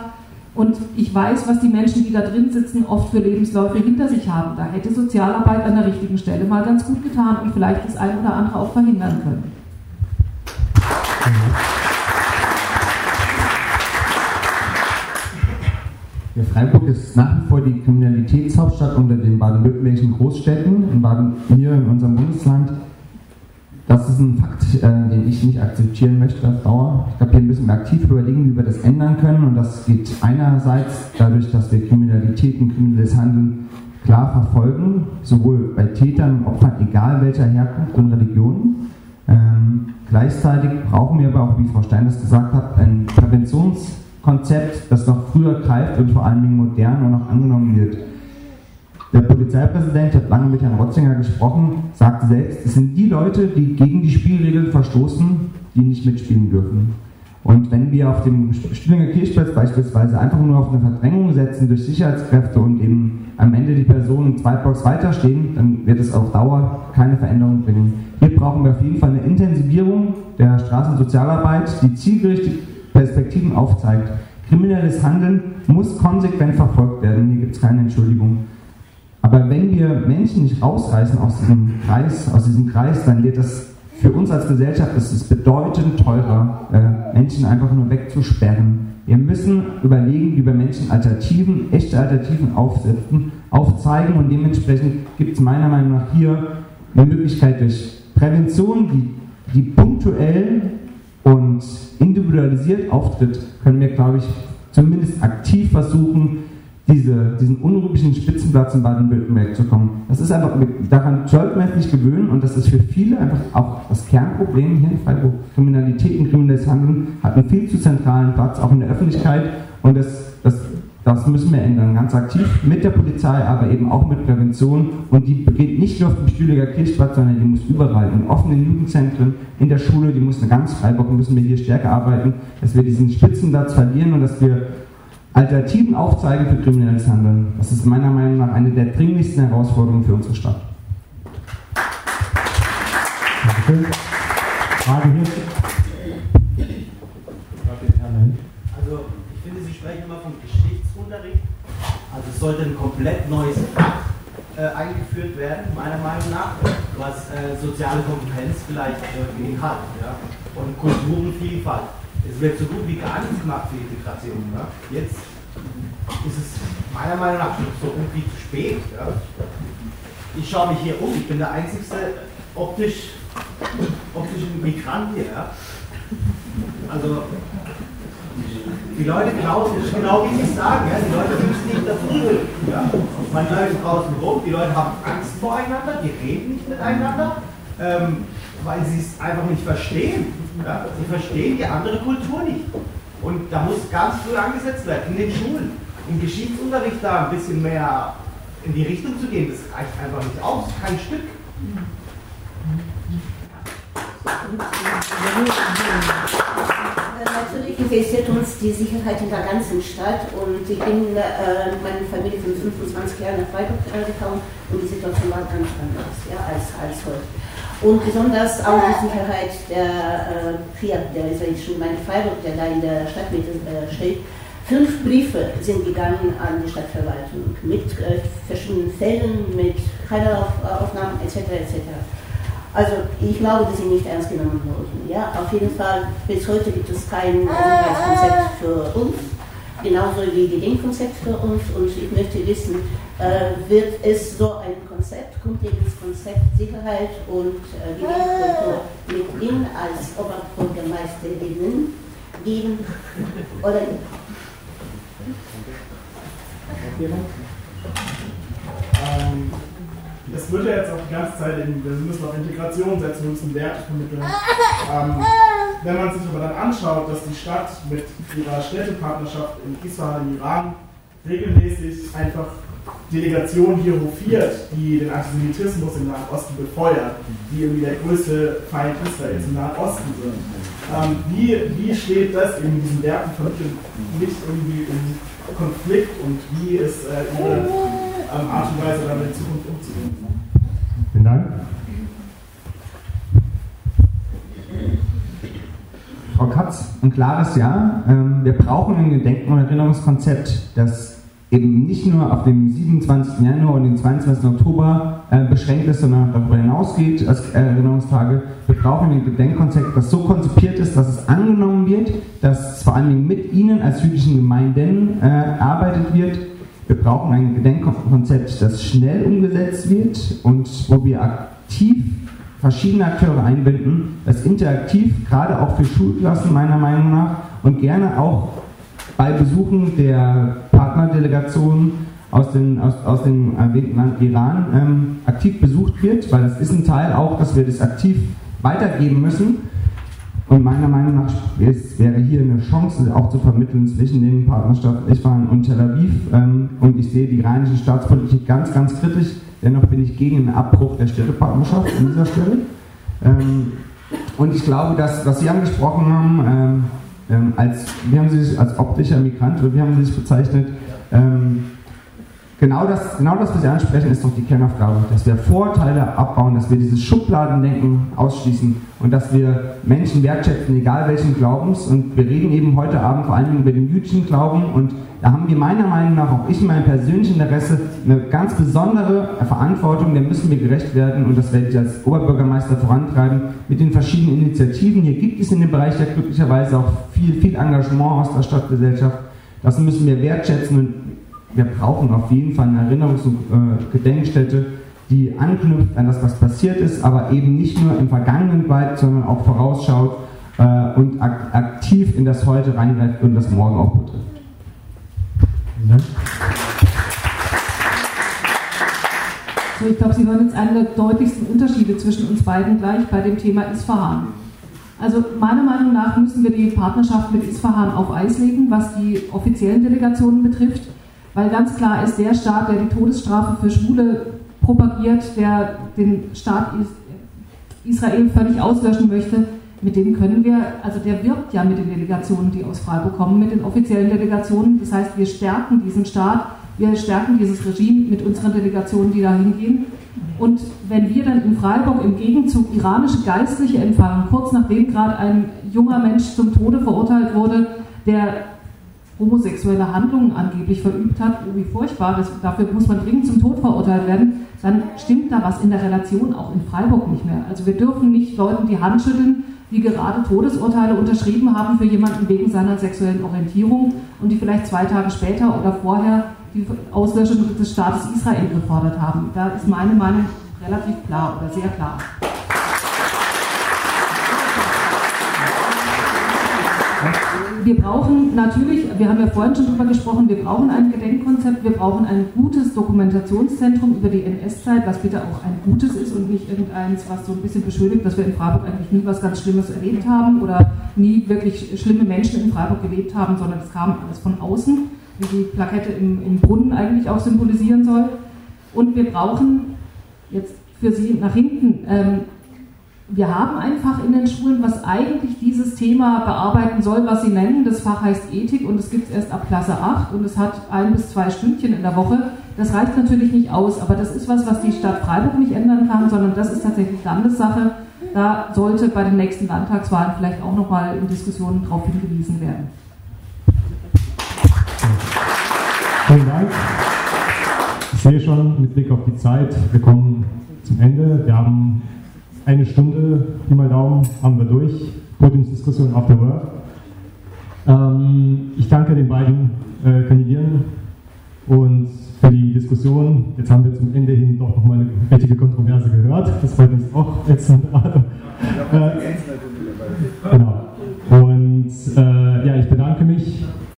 Und ich weiß, was die Menschen, die da drin sitzen, oft für Lebensläufe hinter sich haben. Da hätte Sozialarbeit an der richtigen Stelle mal ganz gut getan und vielleicht das ein oder andere auch verhindern können. Ja, Freiburg ist nach wie vor die Kriminalitätshauptstadt unter den baden-württembergischen Großstädten. In Baden, hier in unserem Bundesland das ist ein Fakt, äh, den ich nicht akzeptieren möchte auf Dauer. Ich glaube, hier müssen wir aktiv überlegen, wie wir das ändern können. Und das geht einerseits dadurch, dass wir Kriminalität und kriminelles Handeln klar verfolgen, sowohl bei Tätern und Opfern, egal welcher Herkunft und Religion. Ähm, gleichzeitig brauchen wir aber auch, wie Frau Stein das gesagt hat, ein Präventionskonzept, das noch früher greift und vor allen Dingen modern und auch angenommen wird. Der Polizeipräsident hat lange mit Herrn Rotzinger gesprochen, sagte selbst, es sind die Leute, die gegen die Spielregeln verstoßen, die nicht mitspielen dürfen. Und wenn wir auf dem Stühlinger Kirchplatz beispielsweise einfach nur auf eine Verdrängung setzen durch Sicherheitskräfte und eben am Ende die Personen zwei Blocks weiterstehen, dann wird es auf Dauer keine Veränderung bringen. Hier brauchen wir auf jeden Fall eine Intensivierung der Straßensozialarbeit, die zielgerichtet Perspektiven aufzeigt. Kriminelles Handeln muss konsequent verfolgt werden. Hier gibt es keine Entschuldigung. Aber wenn wir Menschen nicht rausreißen aus diesem Kreis, aus diesem Kreis, dann wird das für uns als Gesellschaft ist es bedeutend teurer, äh, Menschen einfach nur wegzusperren. Wir müssen überlegen, wie wir Menschen Alternativen, echte Alternativen aufsetzen, aufzeigen und dementsprechend gibt es meiner Meinung nach hier eine Möglichkeit durch Prävention, die, die punktuell und individualisiert auftritt, können wir, glaube ich, zumindest aktiv versuchen, diese, diesen unrühmlichen Spitzenplatz in Baden-Württemberg zu kommen. Das ist einfach, daran sollte man sich gewöhnen und das ist für viele einfach auch das Kernproblem hier in Freiburg. Kriminalität und kriminelles Handeln hat einen viel zu zentralen Platz, auch in der Öffentlichkeit und das, das, das müssen wir ändern, ganz aktiv mit der Polizei, aber eben auch mit Prävention und die beginnt nicht nur auf dem Stühliger Kirchplatz, sondern die muss überall, in offenen Jugendzentren, in der Schule, die muss eine ganz Freiburg, müssen wir hier stärker arbeiten, dass wir diesen Spitzenplatz verlieren und dass wir Alternativen aufzeigen für kriminelles Handeln. Das ist meiner Meinung nach eine der dringlichsten Herausforderungen für unsere Stadt. Dankeschön. Frage hier. Also, ich finde, Sie sprechen immer vom Geschichtsunterricht. Also, es sollte ein komplett neues Fach äh, eingeführt werden, meiner Meinung nach, was äh, soziale Kompetenz vielleicht äh, hat. Ja? Und Kulturenvielfalt es wird so gut wie gar nichts gemacht für Integration. Ja? Jetzt ist es meiner Meinung nach schon so gut wie zu spät. Ja? Ich schaue mich hier um, ich bin der einzigste optisch, optische Migrant hier. Ja? Also, die Leute glauben, das ist genau wie Sie sagen, ja? die Leute müssen nicht dafür. Ja? Man läuft draußen rum, die Leute haben Angst voreinander, die reden nicht miteinander. Ähm, weil sie es einfach nicht verstehen. Ja? Sie verstehen die andere Kultur nicht. Und da muss ganz früh angesetzt werden, in den Schulen. Im Geschichtsunterricht da ein bisschen mehr in die Richtung zu gehen, das reicht einfach nicht aus, kein Stück. Natürlich interessiert uns die Sicherheit in der ganzen Stadt und ich bin äh, meine Familie von 25 Jahren nach Freiburg gekommen und die Situation war ganz anders ja, als, als heute. Und besonders auch die Sicherheit der äh, der israelischen Freiburg, der da in der Stadtmitte äh, steht. Fünf Briefe sind gegangen an die Stadtverwaltung mit äh, verschiedenen Fällen, mit Heileraufnahmen etc. etc. Also ich glaube, dass sie nicht ernst genommen wurden. Ja, auf jeden Fall, bis heute gibt es kein Sicherheitskonzept für uns. genauso wie Gedenkkonzept für uns. Und ich möchte wissen, wird es so ein Konzept, grundlegendes Konzept Sicherheit und äh, Gedenkkultur mit Ihnen als Oberbürgermeisterinnen geben oder nicht? Ähm, es wird ja jetzt auch die ganze Zeit, in, wir müssen auf Integration setzen, wir müssen Werte vermitteln. Ähm, wenn man sich aber dann anschaut, dass die Stadt mit ihrer Städtepartnerschaft in Isfahan im Iran regelmäßig einfach Delegationen hier hofiert, die den Antisemitismus im Nahen Osten befeuern, die irgendwie der größte Feind Israels im Nahen Osten sind. Ähm, wie, wie steht das in diesen Werten vermitteln nicht irgendwie im Konflikt und wie ist äh, Ihre ähm, Art und Weise damit in Zukunft umzugehen? Vielen Dank. Frau Katz, ein klares Ja. Ähm, wir brauchen ein Gedenken- und Erinnerungskonzept, das eben nicht nur auf den 27. Januar und den 22. Oktober äh, beschränkt ist, sondern darüber hinausgeht als Erinnerungstage. Wir brauchen ein Gedenkkonzept, das so konzipiert ist, dass es angenommen wird, dass vor allen Dingen mit Ihnen als jüdischen Gemeinden äh, erarbeitet wird. Wir brauchen ein Gedenkkonzept, das schnell umgesetzt wird und wo wir aktiv verschiedene Akteure einbinden, das interaktiv, gerade auch für Schulklassen meiner Meinung nach und gerne auch bei Besuchen der Partnerdelegationen aus, den, aus, aus dem erwähnten Land Iran ähm, aktiv besucht wird, weil das ist ein Teil auch, dass wir das aktiv weitergeben müssen. Und meiner Meinung nach es wäre hier eine Chance, auch zu vermitteln zwischen den Partnerstaaten Isfahan und Tel Aviv. Ähm, und ich sehe die rheinische Staatspolitik ganz, ganz kritisch. Dennoch bin ich gegen einen Abbruch der Städtepartnerschaft an dieser Stelle. Ähm, und ich glaube, dass, was Sie angesprochen haben, ähm, als, wie haben Sie sich als optischer Migrant, oder wie haben Sie sich bezeichnet? Ähm, genau, das, genau das, was Sie ansprechen, ist doch die Kernaufgabe, dass wir Vorteile abbauen, dass wir dieses Schubladendenken ausschließen und dass wir Menschen wertschätzen, egal welchen Glaubens. Und wir reden eben heute Abend vor allem über den jüdischen Glauben und da haben wir meiner Meinung nach, auch ich in meinem persönlichen Interesse, eine ganz besondere Verantwortung, der müssen wir gerecht werden und das werde ich als Oberbürgermeister vorantreiben mit den verschiedenen Initiativen. Hier gibt es in dem Bereich ja glücklicherweise auch viel, viel Engagement aus der Stadtgesellschaft. Das müssen wir wertschätzen und wir brauchen auf jeden Fall eine Erinnerungs- und äh, Gedenkstätte, die anknüpft an das, was passiert ist, aber eben nicht nur im Vergangenen bleibt, sondern auch vorausschaut äh, und ak aktiv in das Heute reingreift und das Morgen auch betrifft. Ja. So, ich glaube, Sie hören jetzt einen der deutlichsten Unterschiede zwischen uns beiden gleich bei dem Thema Isfahan. Also meiner Meinung nach müssen wir die Partnerschaft mit Isfahan auf Eis legen, was die offiziellen Delegationen betrifft, weil ganz klar ist, der Staat, der die Todesstrafe für Schwule propagiert, der den Staat Israel völlig auslöschen möchte, mit dem können wir, also der wirbt ja mit den Delegationen, die aus Freiburg kommen, mit den offiziellen Delegationen. Das heißt, wir stärken diesen Staat, wir stärken dieses Regime mit unseren Delegationen, die da hingehen. Und wenn wir dann in Freiburg im Gegenzug iranische Geistliche empfangen, kurz nachdem gerade ein junger Mensch zum Tode verurteilt wurde, der homosexuelle Handlungen angeblich verübt hat, oh, wie furchtbar, das, dafür muss man dringend zum Tod verurteilt werden, dann stimmt da was in der Relation auch in Freiburg nicht mehr. Also wir dürfen nicht Leuten die Hand schütteln, die gerade Todesurteile unterschrieben haben für jemanden wegen seiner sexuellen Orientierung und die vielleicht zwei Tage später oder vorher die Auslöschung des Staates Israel gefordert haben. Da ist meine Meinung relativ klar oder sehr klar. Wir brauchen natürlich, wir haben ja vorhin schon darüber gesprochen, wir brauchen ein Gedenkkonzept, wir brauchen ein gutes Dokumentationszentrum über die NS-Zeit, was bitte auch ein gutes ist und nicht irgendeins, was so ein bisschen beschuldigt, dass wir in Freiburg eigentlich nie was ganz Schlimmes erlebt haben oder nie wirklich schlimme Menschen in Freiburg gelebt haben, sondern es kam alles von außen, wie die Plakette im, im Brunnen eigentlich auch symbolisieren soll. Und wir brauchen jetzt für Sie nach hinten ähm, wir haben ein Fach in den Schulen, was eigentlich dieses Thema bearbeiten soll, was Sie nennen. Das Fach heißt Ethik und es gibt es erst ab Klasse 8 und es hat ein bis zwei Stündchen in der Woche. Das reicht natürlich nicht aus, aber das ist was, was die Stadt Freiburg nicht ändern kann, sondern das ist tatsächlich Landessache. Da sollte bei den nächsten Landtagswahlen vielleicht auch nochmal in Diskussionen darauf hingewiesen werden. Vielen Dank. Ich sehe schon mit Blick auf die Zeit, wir kommen zum Ende. Wir haben eine Stunde, Pi mal Daumen, haben wir durch. Podiumsdiskussion after work. Ähm, ich danke den beiden äh, Kandidierenden und für die Diskussion. Jetzt haben wir zum Ende hin doch nochmal eine richtige Kontroverse gehört. Das freut uns auch jetzt. Äh, genau. Und äh, ja, ich bedanke mich